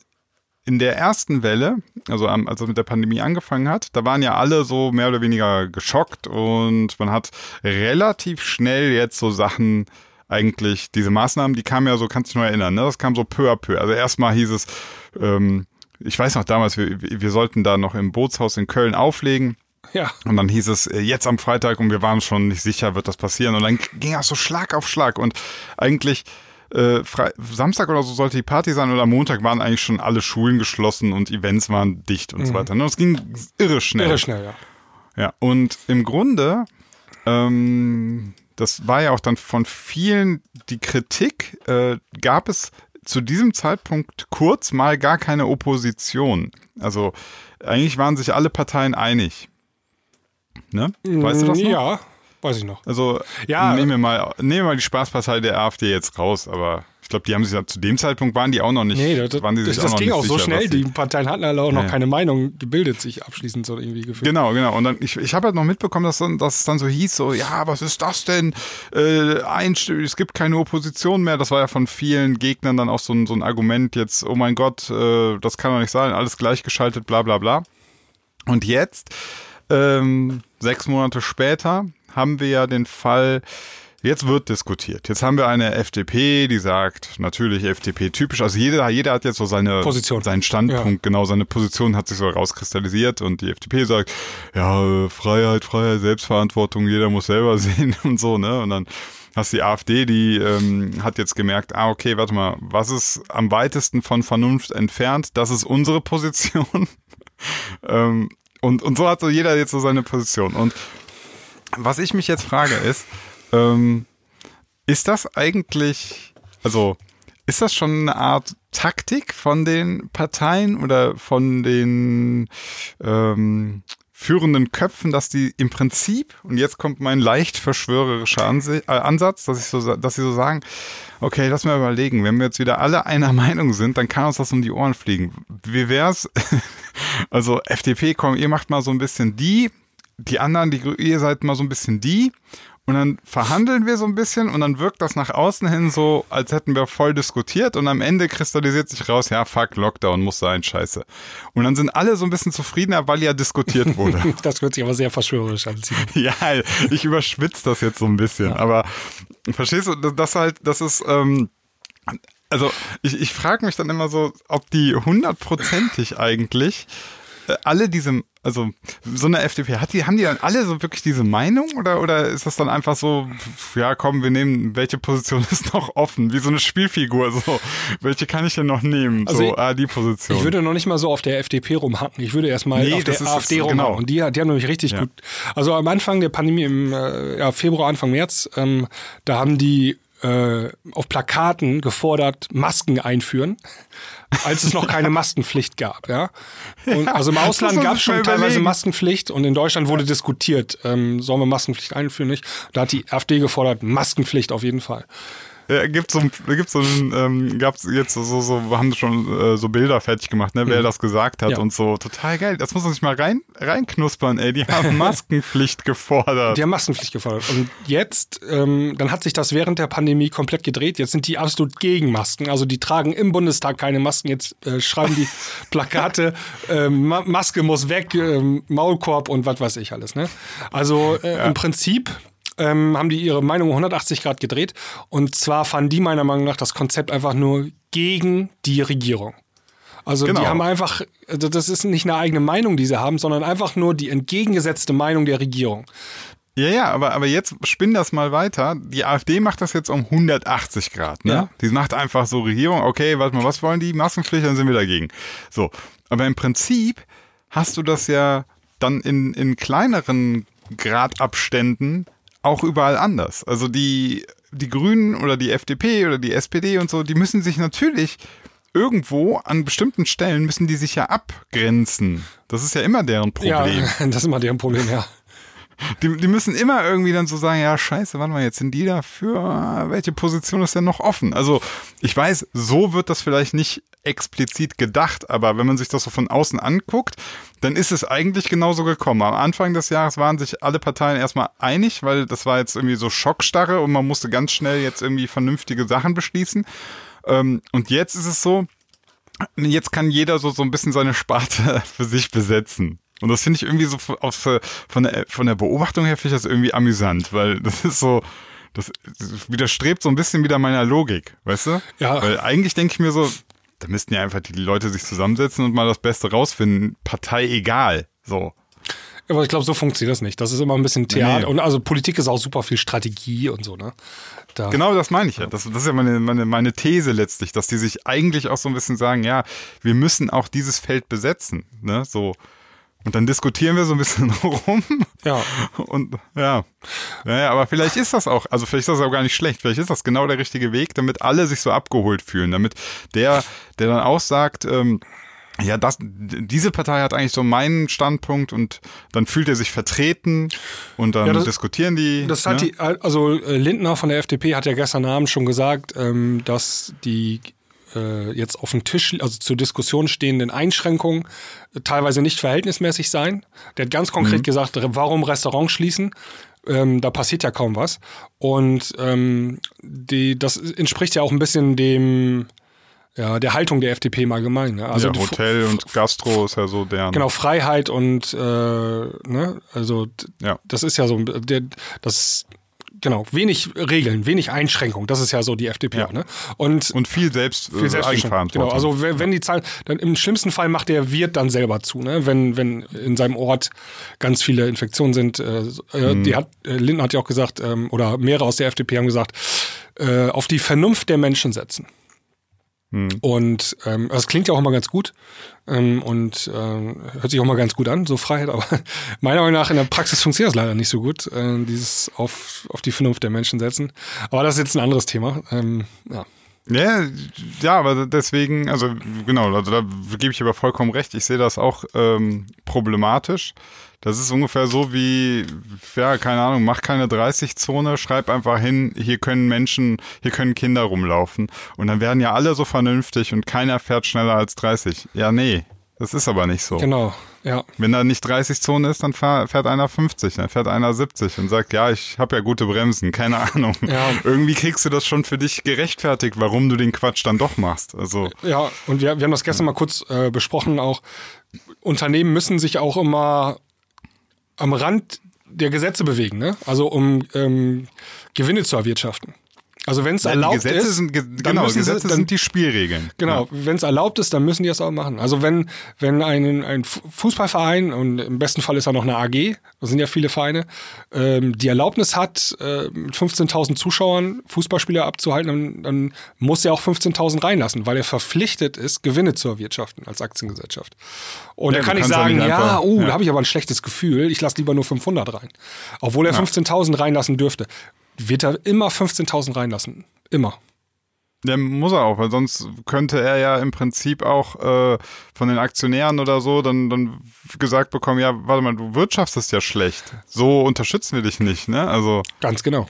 Speaker 2: in der ersten Welle, also am, als es mit der Pandemie angefangen hat, da waren ja alle so mehr oder weniger geschockt und man hat relativ schnell jetzt so Sachen eigentlich diese Maßnahmen, die kamen ja so, kannst du dich nur erinnern, ne? das kam so peu à peu. Also erstmal hieß es, ähm, ich weiß noch damals, wir, wir sollten da noch im Bootshaus in Köln auflegen.
Speaker 1: Ja.
Speaker 2: Und dann hieß es äh, jetzt am Freitag und wir waren schon nicht sicher, wird das passieren. Und dann ging das so Schlag auf Schlag. Und eigentlich äh, Fre Samstag oder so sollte die Party sein oder Montag waren eigentlich schon alle Schulen geschlossen und Events waren dicht und so weiter. Und es ging irre schnell.
Speaker 1: Mhm. Irre schnell, ja.
Speaker 2: Ja, und im Grunde, ähm, das war ja auch dann von vielen die Kritik, äh, gab es zu diesem Zeitpunkt kurz mal gar keine Opposition. Also eigentlich waren sich alle Parteien einig. Ne? Weißt du das noch?
Speaker 1: Mm, Ja, weiß ich noch.
Speaker 2: Also
Speaker 1: Ja.
Speaker 2: nehmen wir mal, nehmen wir mal die Spaßpartei der AfD jetzt raus, aber ich glaube, die haben sich ja zu dem Zeitpunkt waren die auch noch nicht.
Speaker 1: Nee, das,
Speaker 2: waren die sich
Speaker 1: das,
Speaker 2: auch
Speaker 1: das ging auch so
Speaker 2: sicher,
Speaker 1: schnell.
Speaker 2: die-
Speaker 1: Parteien hatten alle auch noch
Speaker 2: Ja.
Speaker 1: keine Meinung gebildet, sich abschließend so irgendwie gefühlt.
Speaker 2: Genau, genau. Und dann, ich, ich habe halt noch mitbekommen, dass, dann, dass es dann so hieß, so, ja, was ist das denn? Äh, einstimmig, es gibt keine Opposition mehr. Das war ja von vielen Gegnern dann auch so ein, so ein Argument jetzt, oh mein Gott, äh, das kann doch nicht sein, alles gleichgeschaltet, bla bla bla. Und jetzt, ähm, sechs Monate später, haben wir ja den Fall, jetzt wird diskutiert. Jetzt haben wir eine FDP, die sagt, natürlich FDP typisch, also jeder, jeder hat jetzt so seine
Speaker 1: Position.
Speaker 2: seinen Standpunkt, genau, seine Position hat sich so rauskristallisiert und die FDP sagt, ja, Freiheit, Freiheit, Selbstverantwortung, jeder muss selber sehen und so, ne? Und dann hast die AfD, die ähm, hat jetzt gemerkt, ah, okay, warte mal, was ist am weitesten von Vernunft entfernt? Das ist unsere Position. ähm, und, und so hat so jeder jetzt so seine Position. Und was ich mich jetzt frage ist, ähm, ist das eigentlich, also ist das schon eine Art Taktik von den Parteien oder von den ähm, führenden Köpfen, dass die im Prinzip, und jetzt kommt mein leicht verschwörerischer Anse äh, Ansatz, dass, ich so, dass sie so sagen, okay, lass mal überlegen, wenn wir jetzt wieder alle einer Meinung sind, dann kann uns das um die Ohren fliegen. Wie wär's? also FDP, komm, ihr macht mal so ein bisschen die, die anderen, die, ihr seid mal so ein bisschen die. Und dann verhandeln wir so ein bisschen und dann wirkt das nach außen hin so, als hätten wir voll diskutiert und am Ende kristallisiert sich raus, ja, fuck, Lockdown muss sein, scheiße. Und dann sind alle so ein bisschen zufriedener, weil ja diskutiert wurde.
Speaker 1: Das hört sich aber sehr verschwörerisch an.
Speaker 2: ja, ich überschwitze das jetzt so ein bisschen, aber verstehst du, das- halt, das ist, ähm, also ich, ich frage mich dann immer so, ob die hundertprozentig eigentlich alle diese, also so eine FDP, hat die, haben die dann alle so wirklich diese Meinung oder, oder ist das dann einfach so, ja komm, wir nehmen, welche Position ist noch offen, wie so eine Spielfigur, so, welche kann ich denn noch nehmen,
Speaker 1: Also
Speaker 2: so,
Speaker 1: ich-
Speaker 2: ah, die Position.
Speaker 1: Ich würde noch nicht mal so auf der FDP rumhacken. Ich würde erstmal
Speaker 2: Nee,
Speaker 1: auf der AfD rumhacken.
Speaker 2: genau.
Speaker 1: Und die, hat- die haben nämlich richtig
Speaker 2: Ja.
Speaker 1: gut. Also am Anfang der Pandemie im äh, ja, Februar, Anfang März, ähm, da haben die äh, auf Plakaten gefordert, Masken einführen, als es noch keine Maskenpflicht gab. Ja? Und, also im Ausland gab es schon
Speaker 2: mal
Speaker 1: teilweise
Speaker 2: überlegen.
Speaker 1: Maskenpflicht und in Deutschland wurde diskutiert, ähm, sollen wir Maskenpflicht einführen nicht? Da hat die AfD gefordert, Maskenpflicht auf jeden Fall.
Speaker 2: Ja, gibt so, gibt so ein, ähm, gab's jetzt so, so, so haben schon äh, so Bilder fertig gemacht, ne, wer das gesagt hat
Speaker 1: Mhm. Ja.
Speaker 2: und so. Total geil. Das muss man sich mal rein, reinknuspern, ey. Die haben Maskenpflicht gefordert.
Speaker 1: Die haben Maskenpflicht gefordert. Und jetzt, ähm, dann hat sich das während der Pandemie komplett gedreht. Jetzt sind die absolut gegen Masken. Also die tragen im Bundestag keine Masken. Jetzt äh, schreiben die Plakate, ähm, Ma Maske muss weg, ähm, Maulkorb und was weiß ich alles. Ne? Also äh, im Prinzip ähm, haben die ihre Meinung um 180 Grad gedreht. Und zwar fanden die meiner Meinung nach das Konzept einfach nur gegen die Regierung. Also
Speaker 2: Genau.
Speaker 1: die haben einfach, also das ist nicht eine eigene Meinung, die sie haben, sondern einfach nur die entgegengesetzte Meinung der Regierung.
Speaker 2: Ja, ja, aber, aber jetzt spinn das mal weiter. Die AfD macht das jetzt um 180 Grad, ne?
Speaker 1: Ja.
Speaker 2: Die macht einfach so Regierung, okay, warte mal, was wollen die? Maskenpflicht, dann sind wir dagegen. So. Aber im Prinzip hast du das ja dann in, in kleineren Gradabständen auch überall anders. Also die, die Grünen oder die FDP oder die SPD und so, die müssen sich natürlich irgendwo an bestimmten Stellen müssen die sich ja abgrenzen. Das ist ja immer deren Problem.
Speaker 1: Ja, das ist immer deren Problem, ja.
Speaker 2: Die, die müssen immer irgendwie dann so sagen, ja, scheiße, warte mal, jetzt sind die dafür, welche Position ist denn noch offen? Also ich weiß, so wird das vielleicht nicht explizit gedacht, aber wenn man sich das so von außen anguckt, dann ist es eigentlich genauso gekommen. Am Anfang des Jahres waren sich alle Parteien erstmal einig, weil das war jetzt irgendwie so Schockstarre und man musste ganz schnell jetzt irgendwie vernünftige Sachen beschließen. Ähm, und jetzt ist es so, jetzt kann jeder so, so ein bisschen seine Sparte für sich besetzen. Und das finde ich irgendwie so von- aus, äh, von der, von der Beobachtung her finde ich das irgendwie amüsant, weil das ist so, das widerstrebt so ein bisschen wieder meiner Logik, weißt du?
Speaker 1: Ja.
Speaker 2: Weil eigentlich denke ich mir so, da müssten ja einfach die Leute sich zusammensetzen und mal das Beste rausfinden. Partei egal. So.
Speaker 1: Aber ich glaube, so funktioniert das nicht. Das ist immer ein bisschen Theater.
Speaker 2: Nee.
Speaker 1: Und also Politik ist auch super viel Strategie und so, ne? Da.
Speaker 2: Genau das meine ich ja. Das, das ist ja meine, meine, meine These letztlich, dass die sich eigentlich auch so ein bisschen sagen, ja, wir müssen auch dieses Feld besetzen. Ne? So. Und dann diskutieren wir so ein bisschen rum.
Speaker 1: Ja.
Speaker 2: Und ja. Naja, aber vielleicht ist das auch, also vielleicht ist das auch gar nicht schlecht. Vielleicht ist das genau der richtige Weg, damit alle sich so abgeholt fühlen. Damit der, der dann auch sagt, ähm, ja, das, diese Partei hat eigentlich so meinen Standpunkt und dann fühlt er sich vertreten und dann
Speaker 1: Ja, das-
Speaker 2: diskutieren die.
Speaker 1: Das hat
Speaker 2: ne?
Speaker 1: die, also äh, Lindner von der FDP hat ja gestern Abend schon gesagt, ähm, dass die äh, jetzt auf dem Tisch, also zur Diskussion stehenden Einschränkungen äh, teilweise nicht verhältnismäßig seien. Der hat ganz konkret gesagt, re- warum Restaurants schließen? Ähm, da passiert ja kaum was. Und ähm, die, das entspricht ja auch ein bisschen dem, ja, der Haltung der FDP im Allgemeinen. Ne? Also
Speaker 2: ja, Hotel und Gastro ist ja so deren.
Speaker 1: Genau, Freiheit und äh, ne, also
Speaker 2: Ja.
Speaker 1: das ist ja so, der, das genau, wenig Regeln, wenig Einschränkung, das ist ja so die FDP
Speaker 2: Ja.
Speaker 1: ne? Und,
Speaker 2: Und viel selbst
Speaker 1: viel
Speaker 2: äh. Eigenverantwortung.
Speaker 1: Genau, also wenn, wenn die Zahlen, dann im schlimmsten Fall macht der Wirt dann selber zu, ne? Wenn, wenn in seinem Ort ganz viele Infektionen sind. Äh, äh,
Speaker 2: Mhm.
Speaker 1: die hat, äh, Lindner hat ja auch gesagt, ähm, oder mehrere aus der FDP haben gesagt, äh, auf die Vernunft der Menschen setzen.
Speaker 2: Mhm.
Speaker 1: Und ähm, das klingt ja auch immer ganz gut ähm, und ähm, hört sich auch mal ganz gut an, so Freiheit, aber meiner Meinung nach in der Praxis funktioniert das leider nicht so gut, äh, dieses auf, auf die Vernunft der Menschen setzen. Aber das ist jetzt ein anderes Thema. Ähm, ja.
Speaker 2: Ja, ja, aber deswegen, also genau, also da gebe ich aber vollkommen recht. Ich sehe das auch ähm, problematisch. Das ist ungefähr so wie, ja, keine Ahnung, mach keine 30-Zone, schreib einfach hin, hier können Menschen, hier können Kinder rumlaufen. Und dann werden ja alle so vernünftig und keiner fährt schneller als 30. Ja, nee, das ist aber nicht so.
Speaker 1: Genau, ja.
Speaker 2: Wenn da nicht 30 Zone ist, dann fährt einer 50, dann fährt einer 70 und sagt, ja, ich habe ja gute Bremsen, keine Ahnung.
Speaker 1: Ja.
Speaker 2: Irgendwie kriegst du das schon für dich gerechtfertigt, warum du den Quatsch dann doch machst. Also,
Speaker 1: Ja, und wir, wir haben das gestern mal kurz äh, besprochen, auch Unternehmen müssen sich auch immer am Rand der Gesetze bewegen, ne? Also um ähm, Gewinne zu erwirtschaften. Also wenn es
Speaker 2: die
Speaker 1: erlaubt
Speaker 2: Gesetze
Speaker 1: ist,
Speaker 2: sind,
Speaker 1: dann
Speaker 2: genau,
Speaker 1: müssen sie-
Speaker 2: Gesetze
Speaker 1: dann-
Speaker 2: sind die Spielregeln.
Speaker 1: Genau, wenn es erlaubt ist, dann müssen die das auch machen. Also wenn, wenn ein, ein Fu- Fußballverein, und im besten Fall ist da noch eine AG, das sind ja viele Vereine, ähm, die Erlaubnis hat, äh, mit 15.000 Zuschauern Fußballspieler abzuhalten, dann, dann muss er auch 15.000 reinlassen, weil er verpflichtet ist, Gewinne zu erwirtschaften als Aktiengesellschaft. Und
Speaker 2: Ja,
Speaker 1: dann kann ich
Speaker 2: ja
Speaker 1: sagen, ja, oh,
Speaker 2: ja.
Speaker 1: da habe ich aber ein schlechtes Gefühl, ich lasse lieber nur 500 rein. Obwohl er 15.000 reinlassen dürfte, wird er immer 15.000 reinlassen. Immer.
Speaker 2: Ja, muss er auch, weil sonst könnte er ja im Prinzip auch äh, von den Aktionären oder so dann, dann gesagt bekommen, ja, warte mal, du wirtschaftest ja schlecht. So unterstützen wir dich nicht, ne? Also,
Speaker 1: Ganz genau.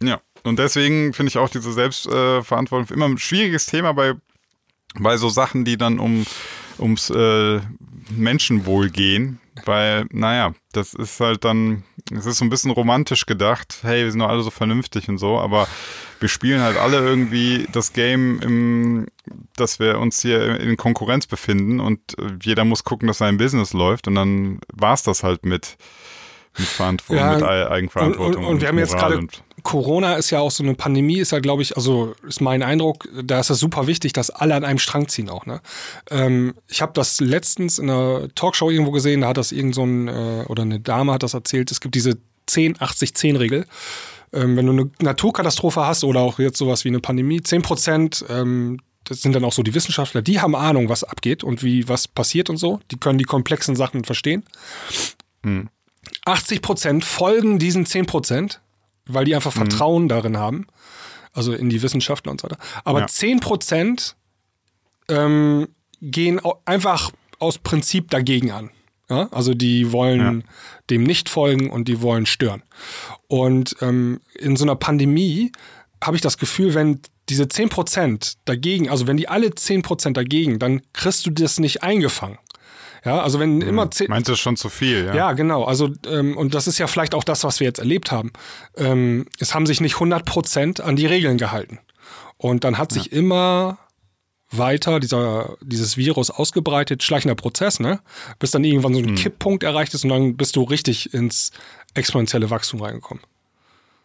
Speaker 2: ja. Und deswegen finde ich auch diese Selbstverantwortung immer ein schwieriges Thema bei, bei so Sachen, die dann um, ums äh, Menschenwohl gehen. Weil, naja, das ist halt dann, es ist so ein bisschen romantisch gedacht, hey, wir sind doch alle so vernünftig und so, aber wir spielen halt alle irgendwie das Game, im, dass wir uns hier in Konkurrenz befinden und äh, jeder muss gucken, dass sein Business läuft und dann war's das halt mit, mit Verantwortung,
Speaker 1: Ja,
Speaker 2: mit Ei- Eigenverantwortung.
Speaker 1: Und, und, und wir haben jetzt gerade,
Speaker 2: und-
Speaker 1: Corona ist ja auch so eine Pandemie, ist ja, glaube ich, also ist mein Eindruck, da ist es super wichtig, dass alle an einem Strang ziehen auch. Ne? Ähm, ich habe das letztens in einer Talkshow irgendwo gesehen, da hat das irgend so ein, äh, oder eine Dame hat das erzählt, es gibt diese 10-80-10-Regel. Ähm, wenn du eine Naturkatastrophe hast oder auch jetzt sowas wie eine Pandemie, 10 Prozent, ähm, das sind dann auch so die Wissenschaftler, die haben Ahnung, was abgeht und wie was passiert und so. Die können die komplexen Sachen verstehen. 80 Prozent folgen diesen 10 Prozent, weil die einfach Vertrauen darin haben. Also in die Wissenschaftler und so weiter. Aber
Speaker 2: Ja.
Speaker 1: 10 Prozent ähm, gehen einfach aus Prinzip dagegen an. Ja? Also die wollen dem nicht folgen und die wollen stören. Und ähm, in so einer Pandemie habe ich das Gefühl, wenn diese 10% dagegen, also wenn die alle 10% dagegen, dann kriegst du das nicht eingefangen. Ja, also wenn immer 10,
Speaker 2: Meinst du schon zu viel, ja?
Speaker 1: ja, genau. Also, ähm, und das ist ja vielleicht auch das, was wir jetzt erlebt haben. Ähm, es haben sich nicht 100 Prozent an die Regeln gehalten. Und dann hat sich immer weiter dieser, dieses Virus ausgebreitet, schleichender Prozess, ne? Bis dann irgendwann so ein Kipppunkt erreicht ist und dann bist du richtig ins exponentielle Wachstum reingekommen.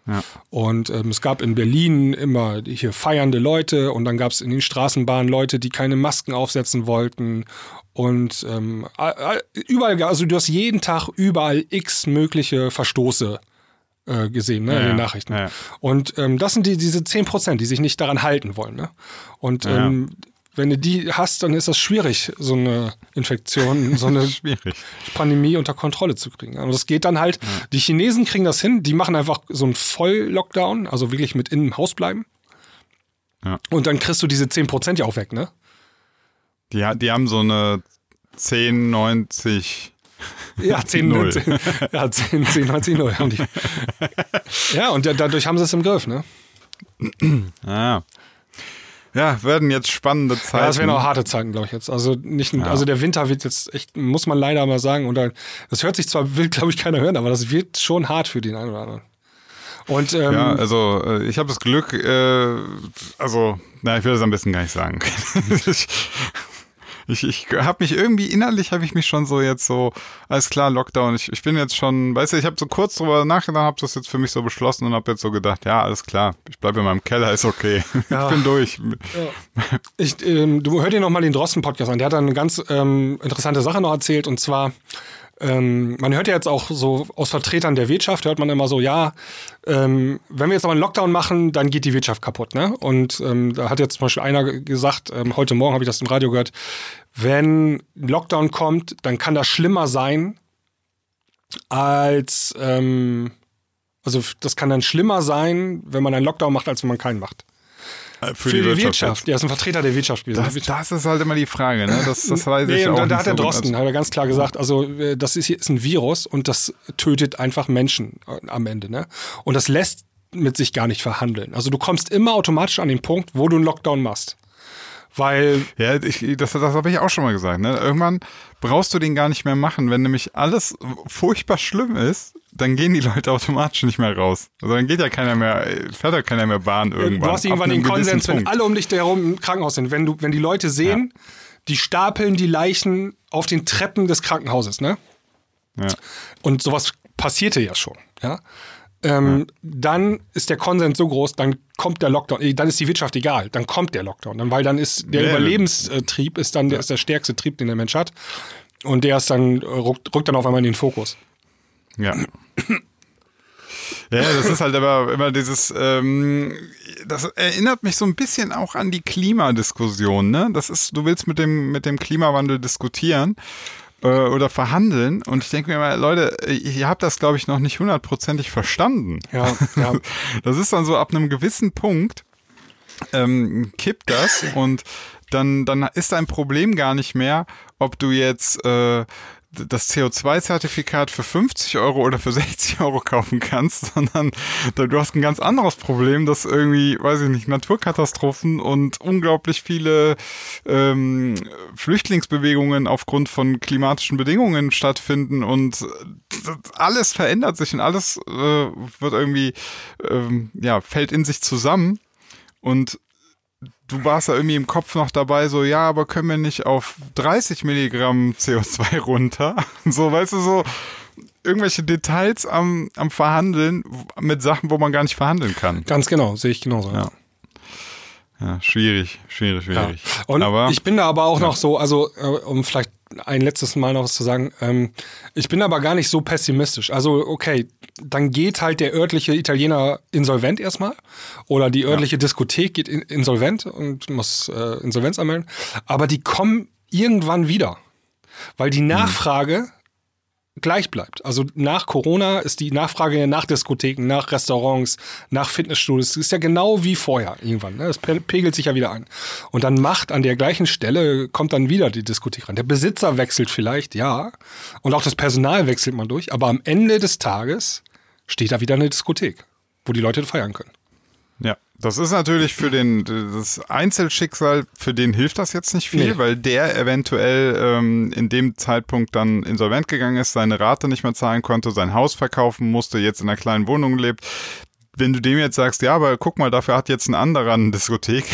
Speaker 2: Ja.
Speaker 1: Und ähm, es gab in Berlin immer hier feiernde Leute und dann gab es in den Straßenbahnen Leute, die keine Masken aufsetzen wollten. Und ähm, überall, also du hast jeden Tag überall x mögliche Verstoße äh, gesehen, ne,
Speaker 2: Ja,
Speaker 1: in den. Nachrichten.
Speaker 2: Ja.
Speaker 1: Und ähm, das sind die, diese 10 Prozent, die sich nicht daran halten wollen. Ne? Und ähm, wenn du die hast, dann ist das schwierig, so eine Infektion, so eine. Pandemie unter Kontrolle zu kriegen. Und das geht dann halt, die Chinesen kriegen das hin, die machen einfach so einen Voll-Lockdown, also wirklich mit in im Haus bleiben.
Speaker 2: Ja.
Speaker 1: Und dann kriegst du diese 10% ja auch weg, ne?
Speaker 2: Die, die haben so eine 10, 90.
Speaker 1: Ja, 10,
Speaker 2: Null.
Speaker 1: 10, ja, 10, 10, 90, 0 haben die. Ja, und da- dadurch haben sie es im Griff, ne?
Speaker 2: Ah. Ja, werden jetzt spannende Zeiten.
Speaker 1: Ja, das werden auch harte Zeiten, glaube ich jetzt. Also nicht, also der Winter wird jetzt echt, muss man leider mal sagen. Und das hört sich zwar, will glaube ich keiner hören, aber das wird schon hart für den einen oder anderen. Und ähm,
Speaker 2: Ja, also äh, ich habe das Glück, äh, also, na, ich will das am besten gar nicht sagen. ich ich, ich habe mich irgendwie innerlich habe ich mich schon so jetzt so alles klar Lockdown. Ich, ich bin jetzt schon, weißt du, ich habe so kurz drüber nachgedacht, habe das jetzt für mich so beschlossen und habe jetzt so gedacht, ja alles klar, ich bleibe in meinem Keller, ist okay,
Speaker 1: Ja.
Speaker 2: ich bin durch.
Speaker 1: Ich, ähm, du hör dir noch mal den Drosten-Podcast an. Der hat da eine ganz ähm, interessante Sache noch erzählt. Und zwar, ähm, man hört ja jetzt auch so aus Vertretern der Wirtschaft, hört man immer so, ja, ähm, wenn wir jetzt aber einen Lockdown machen, dann geht die Wirtschaft kaputt. Ne? Und ähm, da hat jetzt zum Beispiel einer gesagt, ähm, heute Morgen habe ich das im Radio gehört, wenn ein Lockdown kommt, dann kann das schlimmer sein als, ähm, also das kann dann schlimmer sein, wenn man einen Lockdown macht, als wenn man keinen macht.
Speaker 2: Für,
Speaker 1: Für, die, Wirtschaft. Ja, ist ein Vertreter der Wirtschaft gewesen.
Speaker 2: Das, das ist halt immer die Frage, ne? Das, das weiß
Speaker 1: Nee,
Speaker 2: ich
Speaker 1: und
Speaker 2: auch
Speaker 1: da, hat der
Speaker 2: so
Speaker 1: Drosten hat er ganz klar gesagt, also äh, das ist, ist ein Virus und das tötet einfach Menschen äh, am Ende. Ne? Und das lässt mit sich gar nicht verhandeln. Also du kommst immer automatisch an den Punkt, wo du einen Lockdown machst. Weil,
Speaker 2: Ja, ich, das, das habe ich auch schon mal gesagt. Ne? Irgendwann brauchst du den gar nicht mehr machen. Wenn nämlich alles furchtbar schlimm ist, dann gehen die Leute automatisch nicht mehr raus. Also dann geht ja keiner mehr, fährt ja keiner mehr Bahn irgendwann.
Speaker 1: du hast irgendwann den Konsens, wenn alle um dich herum im Krankenhaus sind. Wenn, du, wenn die Leute sehen, die stapeln die Leichen auf den Treppen des Krankenhauses, ne?
Speaker 2: Ja.
Speaker 1: Und sowas passierte ja schon, ja. Ähm, Dann ist der Konsens so groß, dann kommt der Lockdown, eh, dann ist die Wirtschaft egal, dann kommt der Lockdown, dann, weil dann ist der
Speaker 2: Ja,
Speaker 1: Überlebenstrieb ist dann der, ist der stärkste Trieb, den der Mensch hat. Und der ist dann, äh, rückt, rückt dann auf einmal in den Fokus.
Speaker 2: Ja. Ja, das ist halt aber immer dieses, ähm, das erinnert mich so ein bisschen auch an die Klimadiskussion, ne? Das ist, du willst mit dem, mit dem Klimawandel diskutieren äh, oder verhandeln und ich denke mir mal, Leute, ihr habt das, glaube ich, noch nicht hundertprozentig verstanden.
Speaker 1: Ja, ja.
Speaker 2: Das ist dann so ab einem gewissen Punkt ähm, kippt das und dann, dann ist dein Problem gar nicht mehr, ob du jetzt äh, das CO2-Zertifikat für 50 Euro oder für 60 Euro kaufen kannst, sondern du hast ein ganz anderes Problem, dass irgendwie, weiß ich nicht, Naturkatastrophen und unglaublich viele ähm, Flüchtlingsbewegungen aufgrund von klimatischen Bedingungen stattfinden und das- alles verändert sich und alles äh, wird irgendwie, ähm, ja, fällt in sich zusammen. Und du warst ja irgendwie im Kopf noch dabei, so, ja, aber können wir nicht auf 30 Milligramm CO2 runter? So, weißt du, so irgendwelche Details am, am Verhandeln mit Sachen, wo man gar nicht verhandeln kann.
Speaker 1: Ganz genau, sehe ich genauso.
Speaker 2: Ja. Ja, schwierig, schwierig,
Speaker 1: Ja.
Speaker 2: schwierig.
Speaker 1: Und
Speaker 2: aber
Speaker 1: ich bin da aber auch noch so, also äh, um vielleicht ein letztes Mal noch was zu sagen, ähm, ich bin aber gar nicht so pessimistisch. Also okay, dann geht halt der örtliche Italiener insolvent erstmal oder die örtliche Diskothek geht in, insolvent und muss äh, Insolvenz anmelden, aber die kommen irgendwann wieder, weil die Nachfrage gleich bleibt. Also nach Corona ist die Nachfrage nach Diskotheken, nach Restaurants, nach Fitnessstudios, ist ja genau wie vorher irgendwann. Ne? Pegelt sich ja wieder ein. Und dann macht an der gleichen Stelle, kommt dann wieder die Diskothek ran. Der Besitzer wechselt vielleicht, ja. Und auch das Personal wechselt mal durch. Aber am Ende des Tages steht da wieder eine Diskothek, wo die Leute feiern können.
Speaker 2: Das ist natürlich für den das Einzelschicksal, für den hilft das jetzt nicht viel,
Speaker 1: Nee.
Speaker 2: weil der eventuell ähm, in dem Zeitpunkt dann insolvent gegangen ist, seine Rate nicht mehr zahlen konnte, sein Haus verkaufen musste, jetzt in einer kleinen Wohnung lebt. Wenn du dem jetzt sagst, ja, aber guck mal, dafür hat jetzt ein anderer eine Diskothek.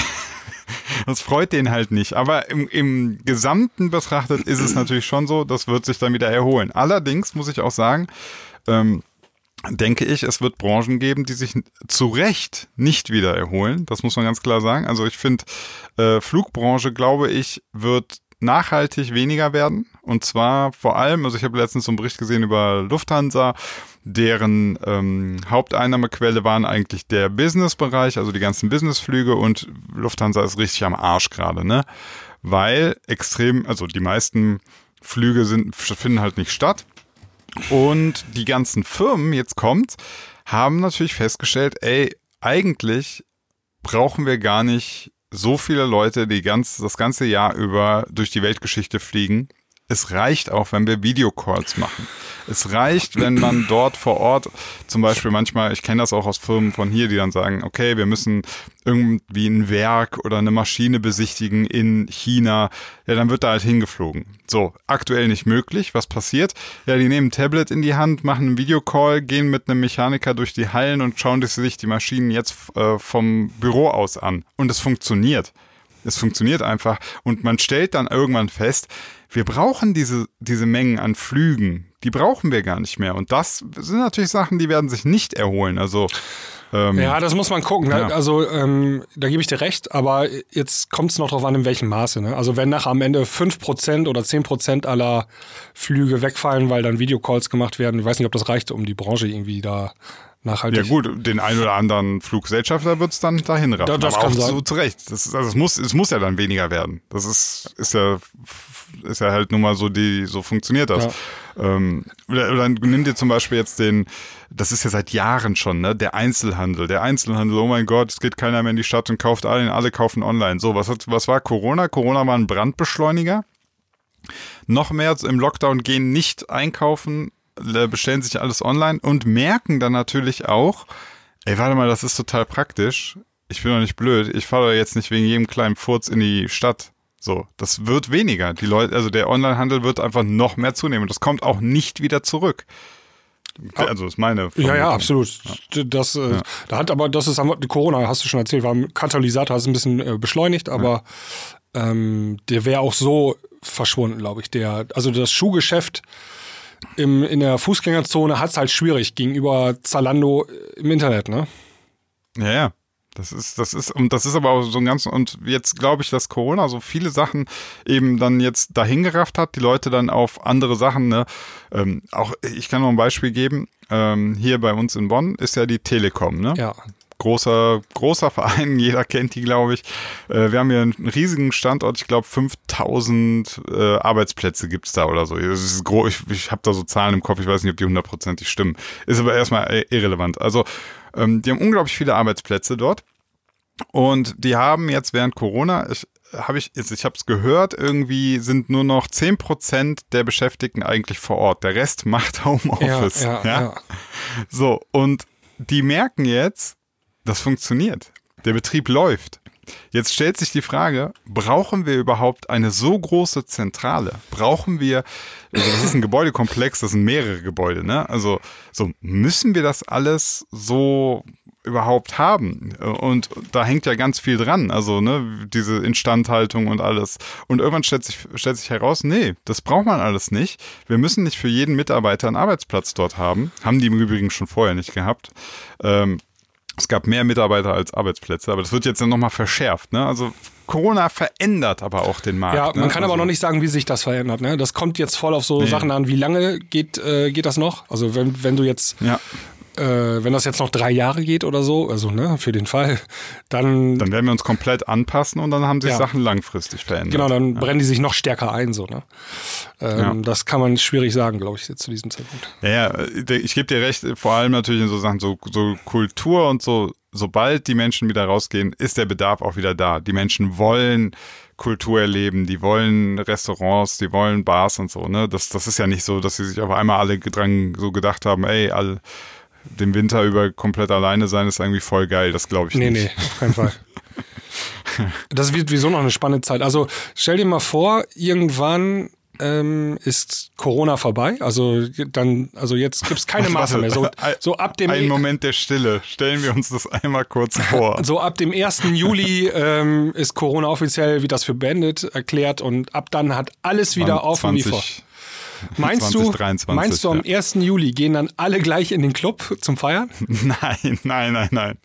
Speaker 2: Das freut den halt nicht. Aber im, im Gesamten betrachtet ist es natürlich schon so, das wird sich dann wieder erholen. Allerdings muss ich auch sagen, ähm, denke ich, es wird Branchen geben, die sich zu Recht nicht wieder erholen. Das muss man ganz klar sagen. Also ich finde, äh, Flugbranche, glaube ich, wird nachhaltig weniger werden. Und zwar vor allem, also ich habe letztens so einen Bericht gesehen über Lufthansa, deren ähm, Haupteinnahmequelle waren eigentlich der Businessbereich, also die ganzen Businessflüge und Lufthansa ist richtig am Arsch gerade, ne? Weil extrem, also die meisten Flüge sind, finden halt nicht statt. Und die ganzen Firmen, jetzt kommt, haben natürlich festgestellt, ey, eigentlich brauchen wir gar nicht so viele Leute, die ganz, das ganze Jahr über durch die Weltgeschichte fliegen. Es reicht auch, wenn wir Videocalls machen. Es reicht, wenn man dort vor Ort, zum Beispiel manchmal, ich kenne das auch aus Firmen von hier, die dann sagen, okay, wir müssen irgendwie ein Werk oder eine Maschine besichtigen in China, ja, dann wird da halt hingeflogen. So, aktuell nicht möglich. Was passiert? Ja, die nehmen ein Tablet in die Hand, machen einen Videocall, gehen mit einem Mechaniker durch die Hallen und schauen sich die Maschinen jetzt äh, vom Büro aus an. Und es funktioniert. Es funktioniert einfach. Und man stellt dann irgendwann fest, wir brauchen diese, diese Mengen an Flügen, die brauchen wir gar nicht mehr. Und das sind natürlich Sachen, die werden sich nicht erholen. Also
Speaker 1: ähm, ja, das muss man gucken. Ne? Ja. Also ähm, da gebe ich dir recht, aber jetzt kommt es noch darauf an, in welchem Maße. Ne? Also wenn nach am Ende 5% oder 10% aller Flüge wegfallen, weil dann Videocalls gemacht werden, ich weiß nicht, ob das reicht, um die Branche irgendwie da nachhaltig.
Speaker 2: Ja gut, den ein oder anderen Fluggesellschafter wird es dann dahin raffen.
Speaker 1: Da, das aber
Speaker 2: kann
Speaker 1: auch sein.
Speaker 2: so zurecht. Das, also es, muss, es muss ja dann weniger werden. Das ist, ist ja ist ja halt nun mal so, die, so funktioniert das. Ja. Ähm, oder, oder nimm dir zum Beispiel jetzt den, das ist ja seit Jahren schon, ne, der Einzelhandel. Der Einzelhandel, oh mein Gott, es geht keiner mehr in die Stadt und kauft alle, alle kaufen online. So, was, hat, was war Corona? Corona war ein Brandbeschleuniger. Noch mehr im Lockdown gehen nicht einkaufen, bestellen sich alles online und merken dann natürlich auch, ey, warte mal, das ist total praktisch. Ich bin doch nicht blöd. Ich fahre jetzt nicht wegen jedem kleinen Furz in die Stadt. So, das wird weniger. Die Leute, also der Onlinehandel wird einfach noch mehr zunehmen. Das kommt auch nicht wieder zurück. Also ist meine
Speaker 1: Vermutung. Ja, ja, absolut. Das, äh, ja. da hat aber, das ist Corona, hast du schon erzählt, war ein Katalysator, hat es ein bisschen äh, beschleunigt, aber ja. ähm, der wäre auch so verschwunden, glaube ich. Der, also das Schuhgeschäft im, in der Fußgängerzone hat es halt schwierig gegenüber Zalando im Internet, ne?
Speaker 2: Ja, ja. Das ist, das ist, und das ist aber auch so ein ganz, und jetzt glaube ich, dass Corona so viele Sachen eben dann jetzt dahin gerafft hat, die Leute dann auf andere Sachen, ne, ähm, auch, ich kann noch ein Beispiel geben, ähm, hier bei uns in Bonn ist ja die Telekom, ne?
Speaker 1: Ja.
Speaker 2: Großer, großer Verein, jeder kennt die, glaube ich. Äh, wir haben hier einen riesigen Standort, ich glaube 5000 äh, Arbeitsplätze gibt's da oder so. Das ist groß, ich, ich habe da so Zahlen im Kopf, ich weiß nicht, ob die hundertprozentig stimmen. Ist aber erstmal irrelevant. Also ähm, die haben unglaublich viele Arbeitsplätze dort. Und die haben jetzt während Corona, ich habe ich, ich habe es gehört, irgendwie sind nur noch 10% der Beschäftigten eigentlich vor Ort. Der Rest macht Homeoffice.
Speaker 1: Ja, ja, ja? ja.
Speaker 2: So, und die merken jetzt, das funktioniert. Der Betrieb läuft. Jetzt stellt sich die Frage, brauchen wir überhaupt eine so große Zentrale? Brauchen wir, also das ist ein Gebäudekomplex, das sind mehrere Gebäude, ne? Also so müssen wir das alles so überhaupt haben. Und da hängt ja ganz viel dran, also ne, diese Instandhaltung und alles. Und irgendwann stellt sich, stellt sich heraus, nee, das braucht man alles nicht. Wir müssen nicht für jeden Mitarbeiter einen Arbeitsplatz dort haben. Haben die im Übrigen schon vorher nicht gehabt. Ähm, es gab mehr Mitarbeiter als Arbeitsplätze, aber das wird jetzt dann nochmal verschärft. Ne? Also Corona verändert aber auch den Markt.
Speaker 1: Ja, man
Speaker 2: ne?
Speaker 1: kann
Speaker 2: also
Speaker 1: aber noch nicht sagen, wie sich das verändert. Ne? Das kommt jetzt voll auf so nee. Sachen an. Wie lange geht, äh, geht das noch? Also wenn, wenn du jetzt
Speaker 2: ja
Speaker 1: äh, wenn das jetzt noch drei Jahre geht oder so, also ne, für den Fall, dann.
Speaker 2: Dann werden wir uns komplett anpassen und dann haben sich ja. Sachen langfristig verändert.
Speaker 1: Genau, dann ja. brennen die sich noch stärker ein, so, ne? Ähm, ja. Das kann man schwierig sagen, glaube ich, jetzt zu diesem Zeitpunkt.
Speaker 2: Ja, ja ich gebe dir recht, vor allem natürlich in so Sachen, so, so Kultur und so, sobald die Menschen wieder rausgehen, ist der Bedarf auch wieder da. Die Menschen wollen Kultur erleben, die wollen Restaurants, die wollen Bars und so, ne? Das, das ist ja nicht so, dass sie sich auf einmal alle dran so gedacht haben, ey, alle den Winter über komplett alleine sein ist irgendwie voll geil. Das glaube ich
Speaker 1: nee,
Speaker 2: nicht.
Speaker 1: Nee, nee, auf keinen Fall. das wird wieso noch eine spannende Zeit. Also stell dir mal vor, irgendwann ähm, ist Corona vorbei. Also dann, also jetzt gibt es keine Masse mehr. So, so ab dem
Speaker 2: Ein Moment der Stille. Stellen wir uns das einmal kurz vor.
Speaker 1: so ab dem 1. Juli ähm, ist Corona offiziell wie das für beendet erklärt und ab dann hat alles wieder auf 20, wie vor. Meinst du,
Speaker 2: 2023,
Speaker 1: meinst du am 1. Juli gehen dann alle gleich in den Club zum Feiern?
Speaker 2: Nein, nein, nein, nein.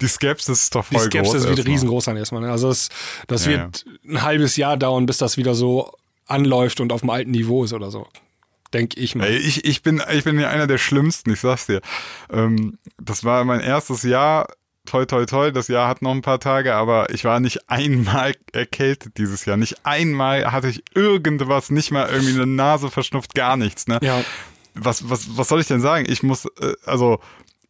Speaker 2: Die Skepsis ist doch
Speaker 1: Die
Speaker 2: voll
Speaker 1: Skepsis
Speaker 2: groß.
Speaker 1: wird
Speaker 2: erstmal.
Speaker 1: riesengroß sein erstmal. ne? Also das, das
Speaker 2: Ja,
Speaker 1: wird ein halbes Jahr dauern, bis das wieder so anläuft und auf dem alten Niveau ist oder so. Denke ich mal.
Speaker 2: Ey, ich, ich, bin, ich bin ja einer der Schlimmsten, ich sag's dir. Ähm, das war mein erstes Jahr. Toi, toi, toi. Das Jahr hat noch ein paar Tage, aber ich war nicht einmal erkältet dieses Jahr. Nicht einmal hatte ich irgendwas, nicht mal irgendwie eine Nase verschnupft, gar nichts. Ne?
Speaker 1: Ja.
Speaker 2: Was, was, was soll ich denn sagen? Ich muss, äh, also,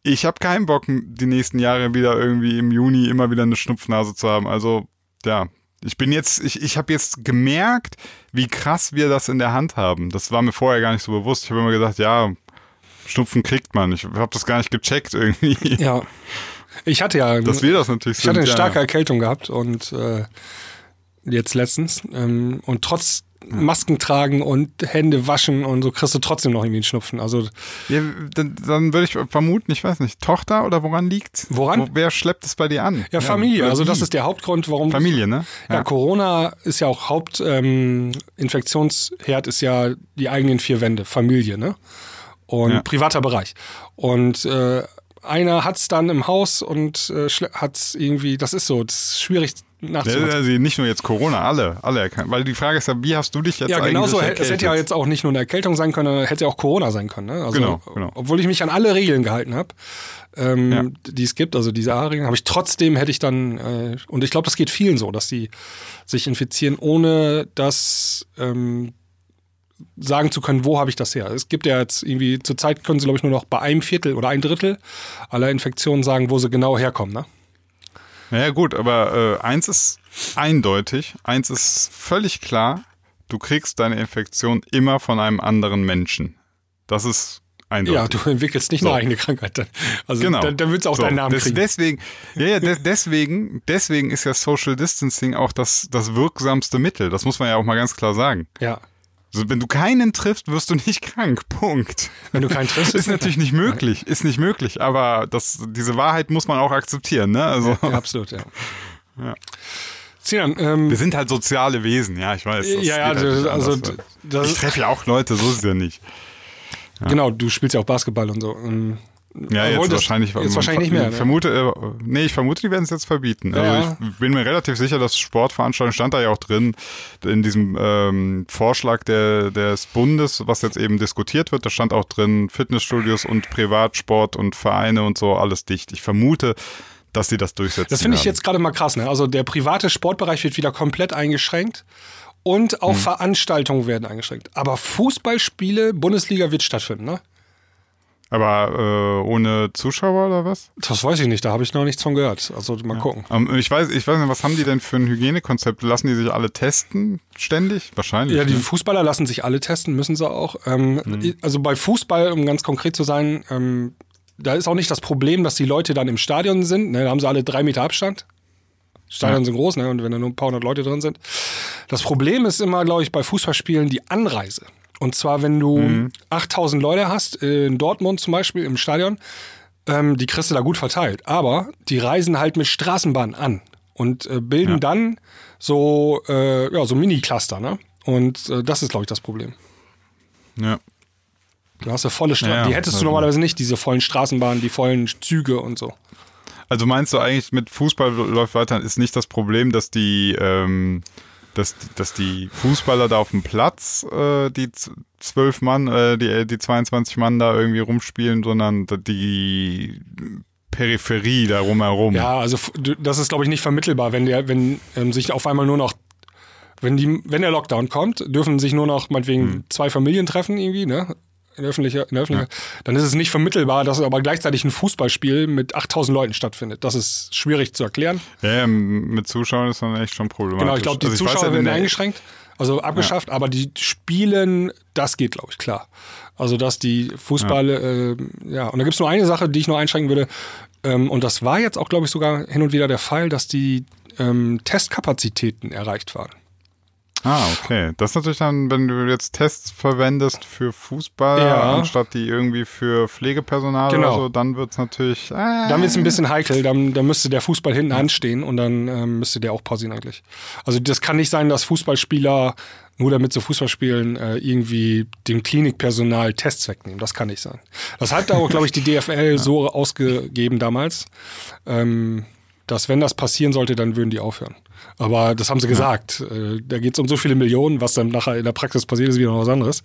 Speaker 2: ich habe keinen Bock, die nächsten Jahre wieder irgendwie im Juni immer wieder eine Schnupfnase zu haben. Also, ja. Ich bin jetzt, ich, ich habe jetzt gemerkt, wie krass wir das in der Hand haben. Das war mir vorher gar nicht so bewusst. Ich habe immer gesagt, ja, Schnupfen kriegt man. Ich habe das gar nicht gecheckt irgendwie.
Speaker 1: Ja. Ich hatte ja,
Speaker 2: Dass wir das natürlich
Speaker 1: ich hatte eine
Speaker 2: sind,
Speaker 1: starke
Speaker 2: ja.
Speaker 1: Erkältung gehabt und äh, jetzt letztens. Ähm, und trotz Masken tragen und Hände waschen und so kriegst du trotzdem noch irgendwie einen Schnupfen. Also
Speaker 2: Ja, dann, dann würde ich vermuten, ich weiß nicht, Tochter oder woran liegt's?
Speaker 1: Woran?
Speaker 2: Wo, wer schleppt es bei dir an?
Speaker 1: ja, Familie.
Speaker 2: oder
Speaker 1: Also das ist der Hauptgrund, warum
Speaker 2: Familie, ne?
Speaker 1: Ja, Corona ist ja auch Hauptinfektionsherd, ähm, ist ja die eigenen vier Wände, Familie, ne? Und
Speaker 2: Ja.
Speaker 1: privater Bereich. Und äh, einer hat's dann im Haus und äh, schle- hat's irgendwie, das ist so, das ist schwierig nachzuvollziehen.
Speaker 2: Also nicht nur jetzt Corona, alle, alle erkannt. Weil die Frage ist ja, wie hast du dich jetzt
Speaker 1: Ja,
Speaker 2: eigentlich
Speaker 1: genauso.
Speaker 2: erkältet?
Speaker 1: Es hätte ja jetzt auch nicht nur eine Erkältung sein können, hätte ja auch Corona sein können. Ne? Also,
Speaker 2: Genau, genau.
Speaker 1: Obwohl ich mich an alle Regeln gehalten habe, ähm,
Speaker 2: Ja.
Speaker 1: die es gibt, also diese A-Regeln, habe ich trotzdem, hätte ich dann, äh, und ich glaube, das geht vielen so, dass sie sich infizieren, ohne das ähm, sagen zu können, wo habe ich das her. Es gibt ja jetzt irgendwie, zurzeit können sie, glaube ich, nur noch bei einem Viertel oder ein Drittel aller Infektionen sagen, wo sie genau herkommen. Ne?
Speaker 2: Naja gut, aber äh, eins ist eindeutig, eins ist völlig klar, du kriegst deine Infektion immer von einem anderen Menschen. Das ist
Speaker 1: Ja,
Speaker 2: eindeutig.
Speaker 1: du entwickelst nicht
Speaker 2: So.
Speaker 1: eine eigene Krankheit. Dann. Also
Speaker 2: Genau.
Speaker 1: dann, dann würdest du auch
Speaker 2: So,
Speaker 1: deinen Namen
Speaker 2: des,
Speaker 1: kriegen.
Speaker 2: Deswegen, ja, ja, de, deswegen, deswegen ist ja Social Distancing auch das, das wirksamste Mittel. Das muss man ja auch mal ganz klar sagen.
Speaker 1: ja.
Speaker 2: Also, wenn du keinen triffst, wirst du nicht krank. Punkt.
Speaker 1: Wenn du keinen triffst,
Speaker 2: Ist natürlich nicht möglich, ist nicht möglich, aber das, diese Wahrheit muss man auch akzeptieren, ne? Also,
Speaker 1: Ja, absolut, ja.
Speaker 2: Ja.
Speaker 1: Sinan, ähm,
Speaker 2: wir sind halt soziale Wesen, ja, ich weiß.
Speaker 1: ja, ja,
Speaker 2: halt
Speaker 1: also
Speaker 2: ich treffe ja auch Leute, so ist es ja nicht.
Speaker 1: genau, du spielst ja auch Basketball und so. Ähm,
Speaker 2: Ja, jetzt
Speaker 1: obwohl das-
Speaker 2: wahrscheinlich,
Speaker 1: jetzt wahrscheinlich nicht mehr.
Speaker 2: Ich
Speaker 1: Ne?
Speaker 2: vermute, äh, nee, ich vermute, die werden es jetzt verbieten.
Speaker 1: Ja.
Speaker 2: Also ich bin mir relativ sicher, dass Sportveranstaltungen stand da ja auch drin in diesem ähm, Vorschlag der, des Bundes, was jetzt eben diskutiert wird. Da stand auch drin Fitnessstudios und Privatsport und Vereine und so alles dicht. Ich vermute, dass sie das durchsetzen.
Speaker 1: Das finde ich jetzt gerade mal krass. Ne? Also der private Sportbereich wird wieder komplett eingeschränkt und
Speaker 2: Hm.
Speaker 1: auch Veranstaltungen werden eingeschränkt. Aber Fußballspiele, Bundesliga wird stattfinden, ne?
Speaker 2: Aber äh, ohne Zuschauer oder was?
Speaker 1: Das weiß ich nicht, da habe ich noch nichts von gehört. Also mal gucken.
Speaker 2: Ähm, ich weiß, ich weiß nicht, was haben die denn für ein Hygienekonzept? Lassen die sich alle testen ständig? Wahrscheinlich.
Speaker 1: Ja, die
Speaker 2: ne?
Speaker 1: Fußballer lassen sich alle testen, müssen sie auch. Ähm,
Speaker 2: Mhm.
Speaker 1: Also bei Fußball, um ganz konkret zu sein, ähm, da ist auch nicht das Problem, dass die Leute dann im Stadion sind. Ne? Da haben sie alle drei Meter Abstand. Stadion
Speaker 2: Ja.
Speaker 1: sind groß, ne? und wenn da nur ein paar hundert Leute drin sind. Das Problem ist immer, glaube ich, bei Fußballspielen die Anreise. Und zwar, wenn du
Speaker 2: Mhm.
Speaker 1: 8000 Leute hast, in Dortmund zum Beispiel im Stadion, ähm, die kriegst du da gut verteilt. Aber die reisen halt mit Straßenbahn an und äh, bilden
Speaker 2: Ja.
Speaker 1: dann so, äh, ja, so Mini-Cluster. Ne? Und äh, das ist, glaube ich, das Problem.
Speaker 2: ja.
Speaker 1: Du hast ja volle Straßen.
Speaker 2: Ja, ja.
Speaker 1: die hättest du
Speaker 2: Also-
Speaker 1: normalerweise nicht, diese vollen Straßenbahnen, die vollen Züge und so.
Speaker 2: Also meinst du eigentlich, mit Fußball läuft weiter, ist nicht das Problem, dass die, ähm, dass, dass die Fußballer da auf dem Platz, äh, die zwölf Mann, äh, die, die 22 Mann da irgendwie rumspielen, sondern die Peripherie da rumherum.
Speaker 1: Ja, also das ist, glaube ich, nicht vermittelbar, wenn der, wenn ähm, sich auf einmal nur noch, wenn die, wenn der Lockdown kommt, dürfen sich nur noch meinetwegen
Speaker 2: Hm.
Speaker 1: zwei Familien treffen irgendwie, ne? In der Öffentlichkeit, in der Öffentlichkeit. Dann ist es nicht vermittelbar, dass aber gleichzeitig ein Fußballspiel mit 8000 Leuten stattfindet. Das ist schwierig zu erklären.
Speaker 2: Ja, ja, mit Zuschauern ist dann echt schon problematisch.
Speaker 1: Genau, ich glaube, die
Speaker 2: Also weiß
Speaker 1: Zuschauer
Speaker 2: ja,
Speaker 1: werden eingeschränkt, also abgeschafft, aber die Spielen, das geht, glaube ich, klar. Also, dass die Fußball, ja, äh, ja. und da gibt es nur eine Sache, die ich noch einschränken würde, ähm, und das war jetzt auch, glaube ich, sogar hin und wieder der Fall, dass die ähm, Testkapazitäten erreicht waren.
Speaker 2: Ah, okay. Das ist natürlich dann, wenn du jetzt Tests verwendest für Fußball,
Speaker 1: Ja.
Speaker 2: anstatt die irgendwie für Pflegepersonal
Speaker 1: Genau.
Speaker 2: oder so, dann wird's natürlich. Äh,
Speaker 1: Dann wird es ein bisschen heikel, dann, dann müsste der Fußball hinten anstehen und dann ähm, müsste der auch pausieren eigentlich. Also das kann nicht sein, dass Fußballspieler nur damit sie Fußball spielen, äh, irgendwie dem Klinikpersonal Tests wegnehmen. Das kann nicht sein. Das hat auch, glaube ich, die DFL so ausgegeben damals, ähm, dass wenn das passieren sollte, dann würden die aufhören. Aber das haben sie gesagt. Äh, da geht es um so viele Millionen, was dann nachher in der Praxis passiert, ist wieder noch was anderes.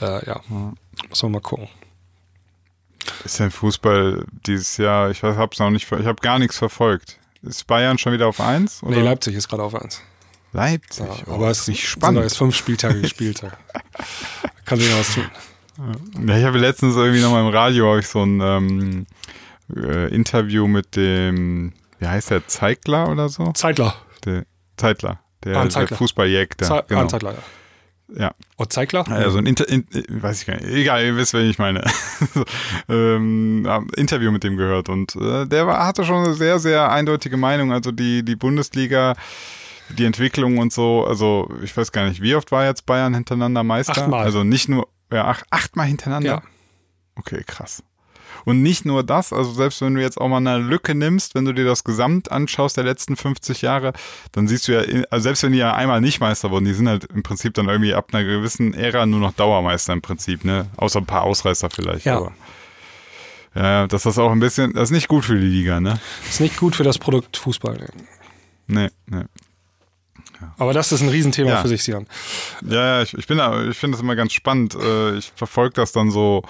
Speaker 1: Äh, ja, muss man mal gucken.
Speaker 2: Ist denn Fußball dieses Jahr, ich hab's noch nicht, ich habe gar nichts verfolgt. Ist Bayern schon wieder auf eins? Oder?
Speaker 1: Nee, Leipzig ist gerade auf eins.
Speaker 2: Leipzig.
Speaker 1: Ja,
Speaker 2: oh,
Speaker 1: aber es
Speaker 2: ist nicht spannend.
Speaker 1: erst fünf Spieltage gespielt. Da Kann sich noch was tun.
Speaker 2: Ja, ich habe letztens irgendwie noch mal im Radio ich so ein ähm, äh, Interview mit dem, wie heißt der, Zeigler oder so?
Speaker 1: Zeitler.
Speaker 2: Der Zeitler, der,
Speaker 1: Ah,
Speaker 2: der
Speaker 1: Zeigler.
Speaker 2: Fußballjäger.
Speaker 1: Ze
Speaker 2: genau.
Speaker 1: Zeitler, ja.
Speaker 2: Ja,
Speaker 1: Oh, Zeitler?
Speaker 2: also ein Inter, in, äh, weiß ich gar nicht. Egal, ihr wisst, wen ich meine. ähm, Interview mit dem gehört und äh, der war, hatte schon eine sehr, sehr eindeutige Meinung. Also die, die Bundesliga, die Entwicklung und so, also ich weiß gar nicht, wie oft war jetzt Bayern hintereinander Meister?
Speaker 1: Achtmal.
Speaker 2: Also nicht nur, ja, ach, achtmal hintereinander?
Speaker 1: Ja.
Speaker 2: Okay, krass. Und nicht nur das, also selbst wenn du jetzt auch mal eine Lücke nimmst, wenn du dir das Gesamt anschaust der letzten 50 Jahre, dann siehst du ja, in- also selbst wenn die ja einmal nicht Meister wurden, die sind halt im Prinzip dann irgendwie ab einer gewissen Ära nur noch Dauermeister im Prinzip, ne? Außer ein paar Ausreißer vielleicht.
Speaker 1: Ja.
Speaker 2: Aber, ja, das ist auch ein bisschen, das ist nicht gut für die Liga, ne?
Speaker 1: Ist nicht gut für das Produkt Fußball.
Speaker 2: Nee, nee.
Speaker 1: Aber das ist ein Riesenthema
Speaker 2: Ja.
Speaker 1: für sich, Sian.
Speaker 2: Ja, ja, ich, ich bin ich finde das immer ganz spannend. Äh, Ich verfolge das dann so,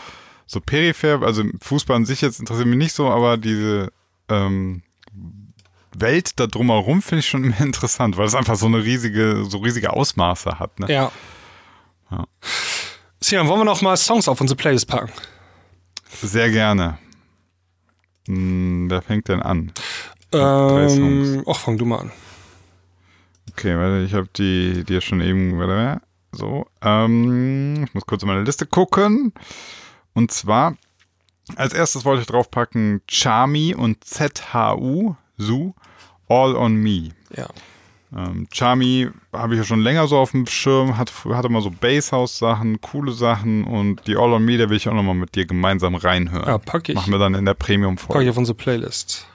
Speaker 2: so peripher. Also Fußball an sich jetzt interessiert mich nicht so, aber diese ähm, Welt da drumherum finde ich schon immer interessant, weil es einfach so eine riesige, so riesige Ausmaße hat. Ne?
Speaker 1: Ja.
Speaker 2: Ja.
Speaker 1: Sian, wollen wir noch mal Songs auf unsere Playlist packen?
Speaker 2: Sehr gerne. Hm, wer fängt denn an?
Speaker 1: Ähm, ach, fang du mal an.
Speaker 2: Okay, warte, ich habe die dir schon eben, warte, so, ähm, ich muss kurz in meine Liste gucken. Und zwar, als erstes wollte ich draufpacken Charmy und ZHU, Zu, All on Me.
Speaker 1: Ja.
Speaker 2: Ähm, Charmy habe ich ja schon länger so auf dem Schirm, hat, hatte mal so Basshouse-Sachen, coole Sachen und die All on Me, da will ich auch nochmal mit dir gemeinsam reinhören.
Speaker 1: Ja, pack ich.
Speaker 2: Machen wir dann in der
Speaker 1: Pack
Speaker 2: Premium-Folge.
Speaker 1: ich auf unsere Playlist.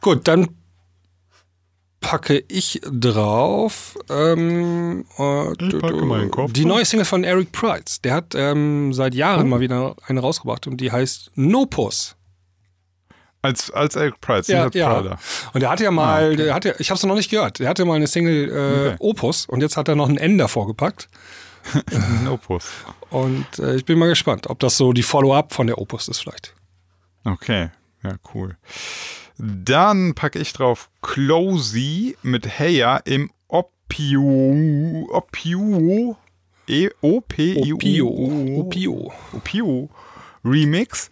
Speaker 1: Gut, dann packe ich drauf ähm, äh,
Speaker 2: Ich packe meinen Kopf
Speaker 1: die neue Single von Eric Price. Der hat ähm, seit Jahren
Speaker 2: Oh.
Speaker 1: mal wieder eine rausgebracht und die heißt No Puss.
Speaker 2: Als, als Eric Price,
Speaker 1: Ja, ja. Und der hat ja mal,
Speaker 2: Ah, okay.
Speaker 1: der hat ja, ich habe es noch nicht gehört, der hatte mal eine Single äh,
Speaker 2: Okay.
Speaker 1: Opus und jetzt hat er noch ein N davor gepackt.
Speaker 2: Opus.
Speaker 1: Und äh, ich bin mal gespannt, ob das so die Follow-up von der Opus ist vielleicht.
Speaker 2: Okay, ja, cool. Dann packe ich drauf Closey mit Heya im Opio, Opio, e o p i
Speaker 1: Opio.
Speaker 2: u
Speaker 1: Opio.
Speaker 2: Opio Remix.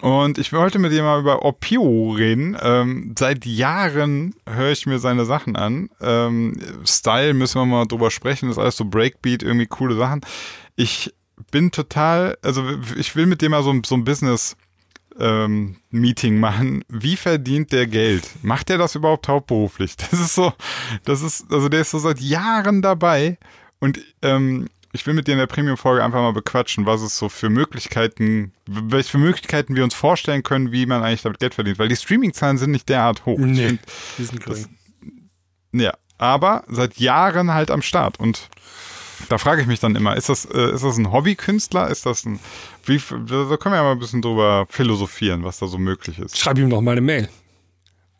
Speaker 2: Und ich will heute mit dir mal über Opio reden. Ähm, seit Jahren höre ich mir seine Sachen an. Ähm, Style müssen wir mal drüber sprechen. Das ist alles so Breakbeat, irgendwie coole Sachen. Ich bin total, also ich will mit dem mal so, so ein Business ähm, Meeting machen. Wie verdient der Geld? Macht der das überhaupt hauptberuflich? Das ist so, das ist, also der ist so seit Jahren dabei und ähm, ich will mit dir in der Premium-Folge einfach mal bequatschen, was es so für Möglichkeiten, welche für Möglichkeiten wir uns vorstellen können, wie man eigentlich damit Geld verdient, weil die Streaming-Zahlen sind nicht derart hoch.
Speaker 1: Nee,
Speaker 2: find,
Speaker 1: die sind gering.
Speaker 2: ja, aber seit Jahren halt am Start und da frage ich mich dann immer, ist das, äh, ist das ein Hobbykünstler? Ist das ein, wie, da können wir ja mal ein bisschen drüber philosophieren, was da so möglich ist.
Speaker 1: Schreib ihm doch mal eine Mail.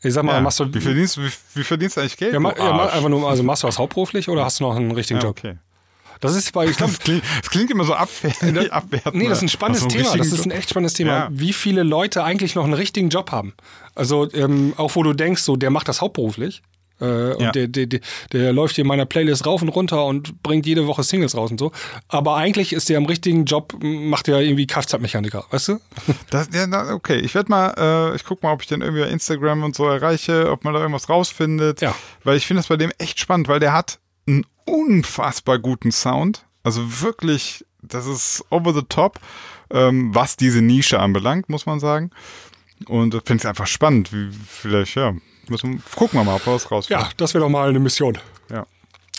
Speaker 1: Ich sag mal,
Speaker 2: Ja,
Speaker 1: machst du.
Speaker 2: wie, verdienst, wie, wie verdienst du eigentlich Geld?
Speaker 1: ja, ma, ja, einfach nur, also machst du das hauptberuflich oder hast du noch einen richtigen Job?
Speaker 2: okay.
Speaker 1: Das ist bei, ich glaube,
Speaker 2: Das klingt, das klingt immer so abwertend. abwertend
Speaker 1: nee, das ist ein spannendes
Speaker 2: Hast du einen
Speaker 1: Thema. Das ist ein echt spannendes Thema.
Speaker 2: Ja.
Speaker 1: Wie viele Leute eigentlich noch einen richtigen Job haben? Also, ähm, auch wo du denkst, so, der macht das hauptberuflich. Äh, und
Speaker 2: Ja.
Speaker 1: der, der, der, der läuft hier in meiner Playlist rauf und runter und bringt jede Woche Singles raus und so. Aber eigentlich ist der im richtigen Job, macht der irgendwie Kfz-Mechaniker, weißt du?
Speaker 2: Das, ja, na, okay, ich werde mal, äh, ich guck mal, ob ich den irgendwie bei Instagram und so erreiche, ob man da irgendwas rausfindet.
Speaker 1: Ja.
Speaker 2: Weil ich finde das bei dem echt spannend, weil der hat einen unfassbar guten Sound. Also wirklich, das ist over the top, ähm, was diese Nische anbelangt, muss man sagen. Und ich finde es einfach spannend, wie vielleicht, ja, müssen, gucken wir mal, ob wir was rausfinden.
Speaker 1: Ja, das wäre doch mal eine Mission.
Speaker 2: ja.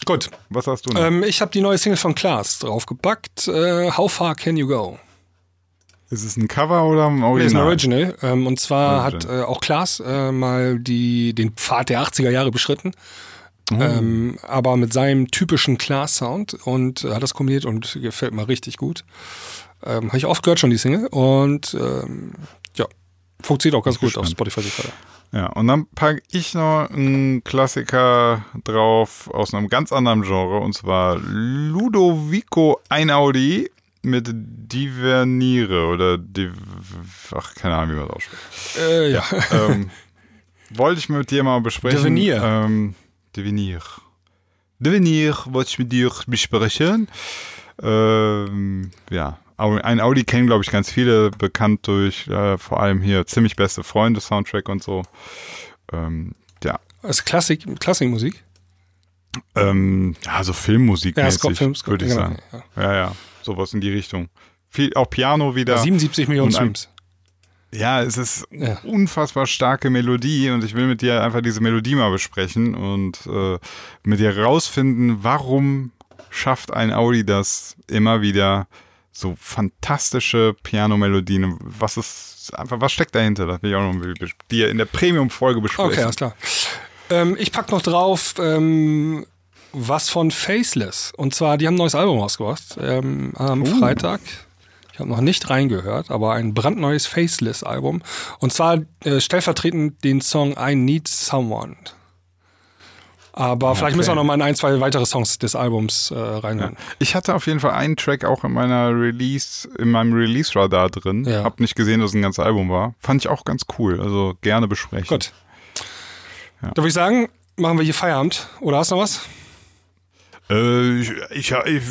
Speaker 1: Gut.
Speaker 2: Was hast du noch?
Speaker 1: Ähm, ich habe die neue Single von Klaas draufgepackt. Äh, How Far Can You Go?
Speaker 2: ist es ein Cover oder ein
Speaker 1: Nee, ist ein
Speaker 2: Original?
Speaker 1: Original. Ähm, und zwar
Speaker 2: Original.
Speaker 1: hat äh, auch Klaas äh, mal die, den Pfad der 80er Jahre beschritten. Ähm, aber mit seinem typischen Class-Sound und äh, hat das kombiniert und gefällt mir richtig gut. Ähm, Habe ich oft gehört schon, die Single. Und ähm, ja, funktioniert auch ganz gut auf Spotify.
Speaker 2: Ja, und dann packe ich noch einen Klassiker drauf aus einem ganz anderen Genre und zwar Ludovico Einaudi mit Divernire oder Div ach, keine Ahnung, wie man das ausspricht.
Speaker 1: Äh, ja.
Speaker 2: ähm, wollte ich mit dir mal besprechen.
Speaker 1: Devenir.
Speaker 2: Ähm, Devenir. Devenir wollte ich mit dir besprechen. Ähm, ja, ein Audi kennen, glaube ich, ganz viele, bekannt durch äh, vor allem hier ziemlich beste Freunde Soundtrack und so. Ähm, ja,
Speaker 1: ist Klassik, Klassikmusik.
Speaker 2: ähm, ja, so Filmmusik
Speaker 1: Ja,
Speaker 2: würde ich
Speaker 1: genau,
Speaker 2: sagen.
Speaker 1: ja.
Speaker 2: Ja, ja, sowas in die Richtung. Viel, auch Piano wieder.
Speaker 1: 77 Millionen Streams.
Speaker 2: Ja, es ist
Speaker 1: Ja.
Speaker 2: unfassbar starke Melodie und ich will mit dir einfach diese Melodie mal besprechen und äh, mit dir rausfinden, warum schafft ein Audi das immer wieder so fantastische Piano-Melodien? Was ist einfach, was steckt dahinter? Das will ich auch noch dir in der Premium-Folge besprechen.
Speaker 1: Okay, alles klar. Ähm, ich pack noch drauf ähm, was von Faceless. Und zwar, die haben ein neues Album rausgebracht ähm, am Freitag. Ich habe noch nicht reingehört, aber ein brandneues Faceless-Album. Und zwar äh, stellvertretend den Song I Need Someone. Aber vielleicht müssen wir noch mal in ein, zwei weitere Songs des Albums äh, reinhören.
Speaker 2: Ich hatte auf jeden Fall einen Track auch in meiner Release, in meinem Release-Radar drin.
Speaker 1: Ja.
Speaker 2: Hab nicht gesehen, dass es ein ganzes Album war. Fand ich auch ganz cool. Also gerne besprechen.
Speaker 1: Gut. Da würde ich sagen, machen wir hier Feierabend. Oder hast du noch was?
Speaker 2: Äh, ich, ich, ich,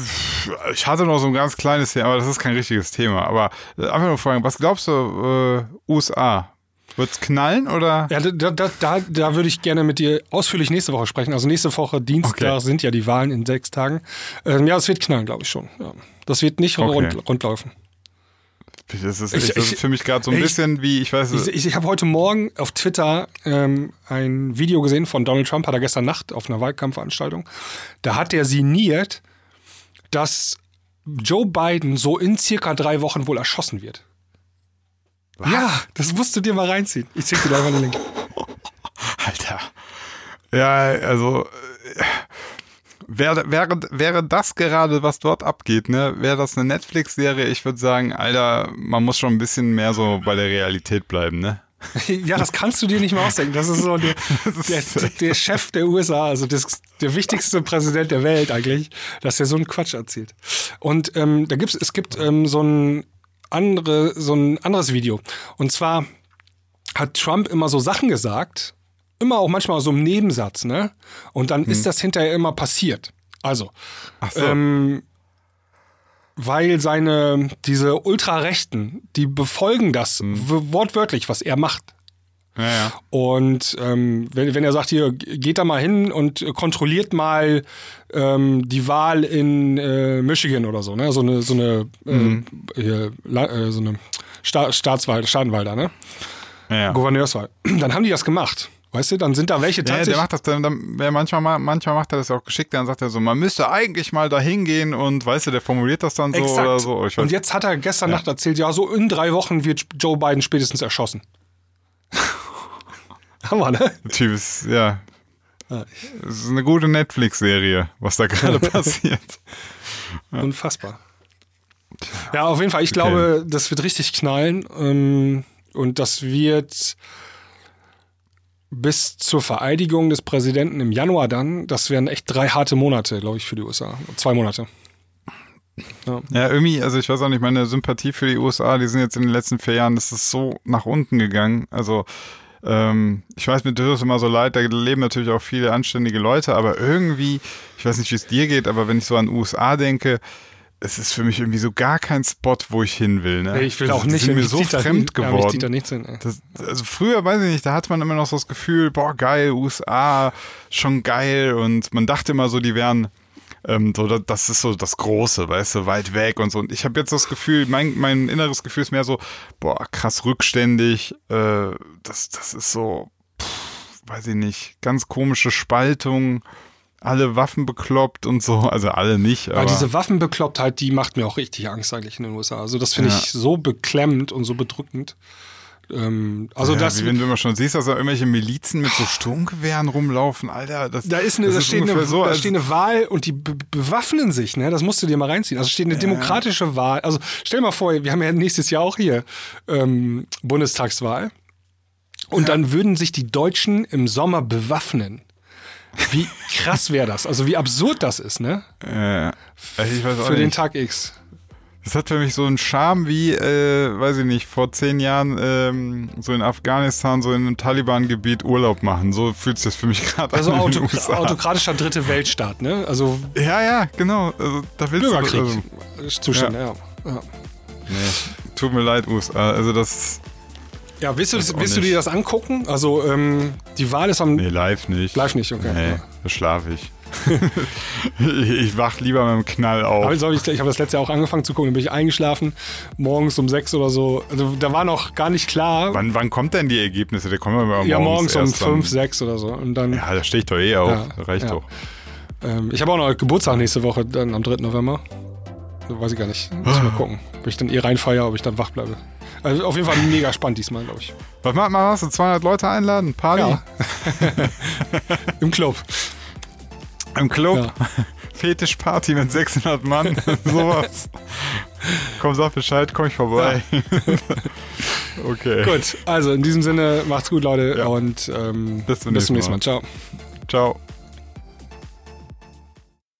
Speaker 2: ich hatte noch so ein ganz kleines Thema, aber das ist kein richtiges Thema. Aber äh, einfach nur fragen, was glaubst du, äh, USA? Wird's knallen oder?
Speaker 1: Ja, da, da, da, da würde ich gerne mit dir ausführlich nächste Woche sprechen. Also nächste Woche Dienstag
Speaker 2: Okay.
Speaker 1: sind ja die Wahlen in sechs Tagen. Ähm, ja, es wird knallen, glaube ich schon. Ja. Das wird nicht
Speaker 2: Okay.
Speaker 1: rund, rundlaufen.
Speaker 2: Das ist,
Speaker 1: Ich-
Speaker 2: das ist für mich gerade so ein
Speaker 1: ich-
Speaker 2: bisschen wie, ich weiß
Speaker 1: Ich, ich, ich habe heute Morgen auf Twitter ähm, ein Video gesehen von Donald Trump, hat er gestern Nacht auf einer Wahlkampfveranstaltung. Da hat er sinniert, dass Joe Biden so in circa drei Wochen wohl erschossen wird. Ja, das musst du dir mal reinziehen. Ich schicke dir da einfach den Link.
Speaker 2: Alter. Ja, also wäre, wäre, wäre das gerade, was dort abgeht, ne? Wäre das eine Netflix-Serie, ich würde sagen, Alter, man muss schon ein bisschen mehr so bei der Realität bleiben, ne?
Speaker 1: Ja, das kannst du dir nicht mehr ausdenken. Das ist so der, der, der Chef der USA, also das, der wichtigste Präsident der Welt eigentlich, dass er so einen Quatsch erzählt. Und ähm, da gibt's, es gibt ähm, so ein andere, so ein anderes Video. Und zwar hat Trump immer so Sachen gesagt, immer auch manchmal so im Nebensatz, ne? Und dann ist das hinterher immer passiert. Also,
Speaker 2: so.
Speaker 1: ähm, weil seine, diese Ultrarechten, die befolgen das w- wortwörtlich, was er macht.
Speaker 2: Ja, ja.
Speaker 1: Und ähm, wenn, wenn er sagt, hier, geht da mal hin und kontrolliert mal ähm, die Wahl in äh, Michigan oder so, ne? So eine, so eine, äh, hier, La- äh, so eine Sta Staatswahl, Staatenwahl da, ne?
Speaker 2: ja, ja.
Speaker 1: Gouverneurswahl. Dann haben die das gemacht. Weißt du, dann sind da welche
Speaker 2: Ja, der
Speaker 1: tatsächlich.
Speaker 2: macht das dann, dann wer manchmal, ma- manchmal macht er das auch geschickt, dann sagt er so, man müsste eigentlich mal da hingehen und weißt du, der formuliert das dann so
Speaker 1: Exakt.
Speaker 2: oder so.
Speaker 1: Und jetzt hat er gestern Nacht erzählt, ja, so in drei Wochen wird Joe Biden spätestens erschossen. Hammer, ne?
Speaker 2: der Typ ist, ja. Es ist eine gute Netflix-Serie, was da gerade passiert.
Speaker 1: Unfassbar. Ja, auf jeden Fall. Ich glaube, das wird richtig knallen. Ähm, und das wird bis zur Vereidigung des Präsidenten im Januar dann, das werden echt drei harte Monate, glaube ich, für die USA. Zwei Monate.
Speaker 2: Ja, irgendwie, also ich weiß auch nicht, meine Sympathie für die USA, die sind jetzt in den letzten vier Jahren, das ist so nach unten gegangen. Also, ähm, ich weiß, mir tut es immer so leid, da leben natürlich auch viele anständige Leute, aber irgendwie, ich weiß nicht, wie es dir geht, aber wenn ich so an USA denke, es ist für mich irgendwie so gar kein Spot, wo ich hin will. Ne?
Speaker 1: Ich will
Speaker 2: Das-
Speaker 1: auch nicht.
Speaker 2: sind mir so
Speaker 1: da-
Speaker 2: fremd
Speaker 1: Ja, mich
Speaker 2: geworden.
Speaker 1: zieht da hin.
Speaker 2: Das, also früher, weiß ich nicht, da hatte man immer noch so das Gefühl, boah, geil, USA, schon geil. Und man dachte immer so, die wären, ähm, so, da- das ist so das Große, weißt du, weit weg und so. Und ich habe jetzt das Gefühl, mein, mein inneres Gefühl ist mehr so, boah, krass rückständig. Äh, das, das ist so, pff, weiß ich nicht, ganz komische Spaltung. Alle Waffen bekloppt und so, also alle nicht, aber
Speaker 1: Aber diese Waffenbeklopptheit, die macht mir auch richtig Angst eigentlich in den USA. Also das finde
Speaker 2: Ja.
Speaker 1: ich so beklemmend und so bedrückend. Ähm, also
Speaker 2: ja,
Speaker 1: das,
Speaker 2: wie wenn du immer schon siehst, dass da irgendwelche Milizen mit so Sturmgewehren rumlaufen, Alter. Das,
Speaker 1: da ist eine,
Speaker 2: das
Speaker 1: da
Speaker 2: ist
Speaker 1: steht eine,
Speaker 2: so,
Speaker 1: da steht eine Wahl und die be bewaffnen sich, ne? Das musst du dir mal reinziehen. Also steht eine demokratische Wahl. Also stell dir mal vor, wir haben ja nächstes Jahr auch hier ähm, Bundestagswahl. Und dann würden sich die Deutschen im Sommer bewaffnen. Wie krass wäre das? Also wie absurd das ist, ne?
Speaker 2: Äh, ich weiß auch
Speaker 1: Für den
Speaker 2: nicht.
Speaker 1: Tag X.
Speaker 2: Das hat für mich so einen Charme wie, äh, weiß ich nicht, vor zehn Jahren ähm, so in Afghanistan, so in einem Taliban-Gebiet Urlaub machen. So fühlt sich das für mich gerade
Speaker 1: Also
Speaker 2: an. in
Speaker 1: auto autokratischer dritte Weltstaat, ne? Also
Speaker 2: Ja, ja, genau. Also, da willst
Speaker 1: Bürgerkrieg.
Speaker 2: du. Also,
Speaker 1: Zustände, ja. ja.
Speaker 2: nee, tut mir leid, USA. Also das.
Speaker 1: Ja, willst du,
Speaker 2: auch
Speaker 1: willst du dir das angucken? Also, ähm, die Wahl ist am.
Speaker 2: Nee, live nicht.
Speaker 1: Live nicht, okay.
Speaker 2: Nee,
Speaker 1: Ja.
Speaker 2: da schlafe ich. ich. Wach lieber mit dem Knall auf.
Speaker 1: Aber ich ich habe das letzte Jahr auch angefangen zu gucken, dann bin ich eingeschlafen, morgens um sechs oder so. Also, da war noch gar nicht klar.
Speaker 2: Wann, wann kommt denn die Ergebnisse? Der kommen wir
Speaker 1: ja, morgens um fünf, sechs oder so. Und dann,
Speaker 2: Ja, da stehe ich doch eh auf.
Speaker 1: Ja,
Speaker 2: Reicht
Speaker 1: ja.
Speaker 2: doch.
Speaker 1: ähm, ich habe auch noch Geburtstag nächste Woche, dann am 3. November. Weiß ich gar nicht. Muss ich mal gucken. Ob ich dann eh reinfeier, ob ich dann wach bleibe. Also auf jeden Fall mega spannend diesmal, glaube ich.
Speaker 2: Was macht man? Was? So 200 Leute einladen? Party?
Speaker 1: Ja. Im Club.
Speaker 2: Im Club?
Speaker 1: Ja.
Speaker 2: Fetischparty mit 600 Mann? Sowas. Komm, sag Bescheid, komm ich vorbei. okay.
Speaker 1: Gut, also in diesem Sinne, macht's gut, Leute.
Speaker 2: Ja.
Speaker 1: Und ähm, Bis zum nächsten
Speaker 2: nächsten
Speaker 1: Mal. Ciao.
Speaker 2: Ciao.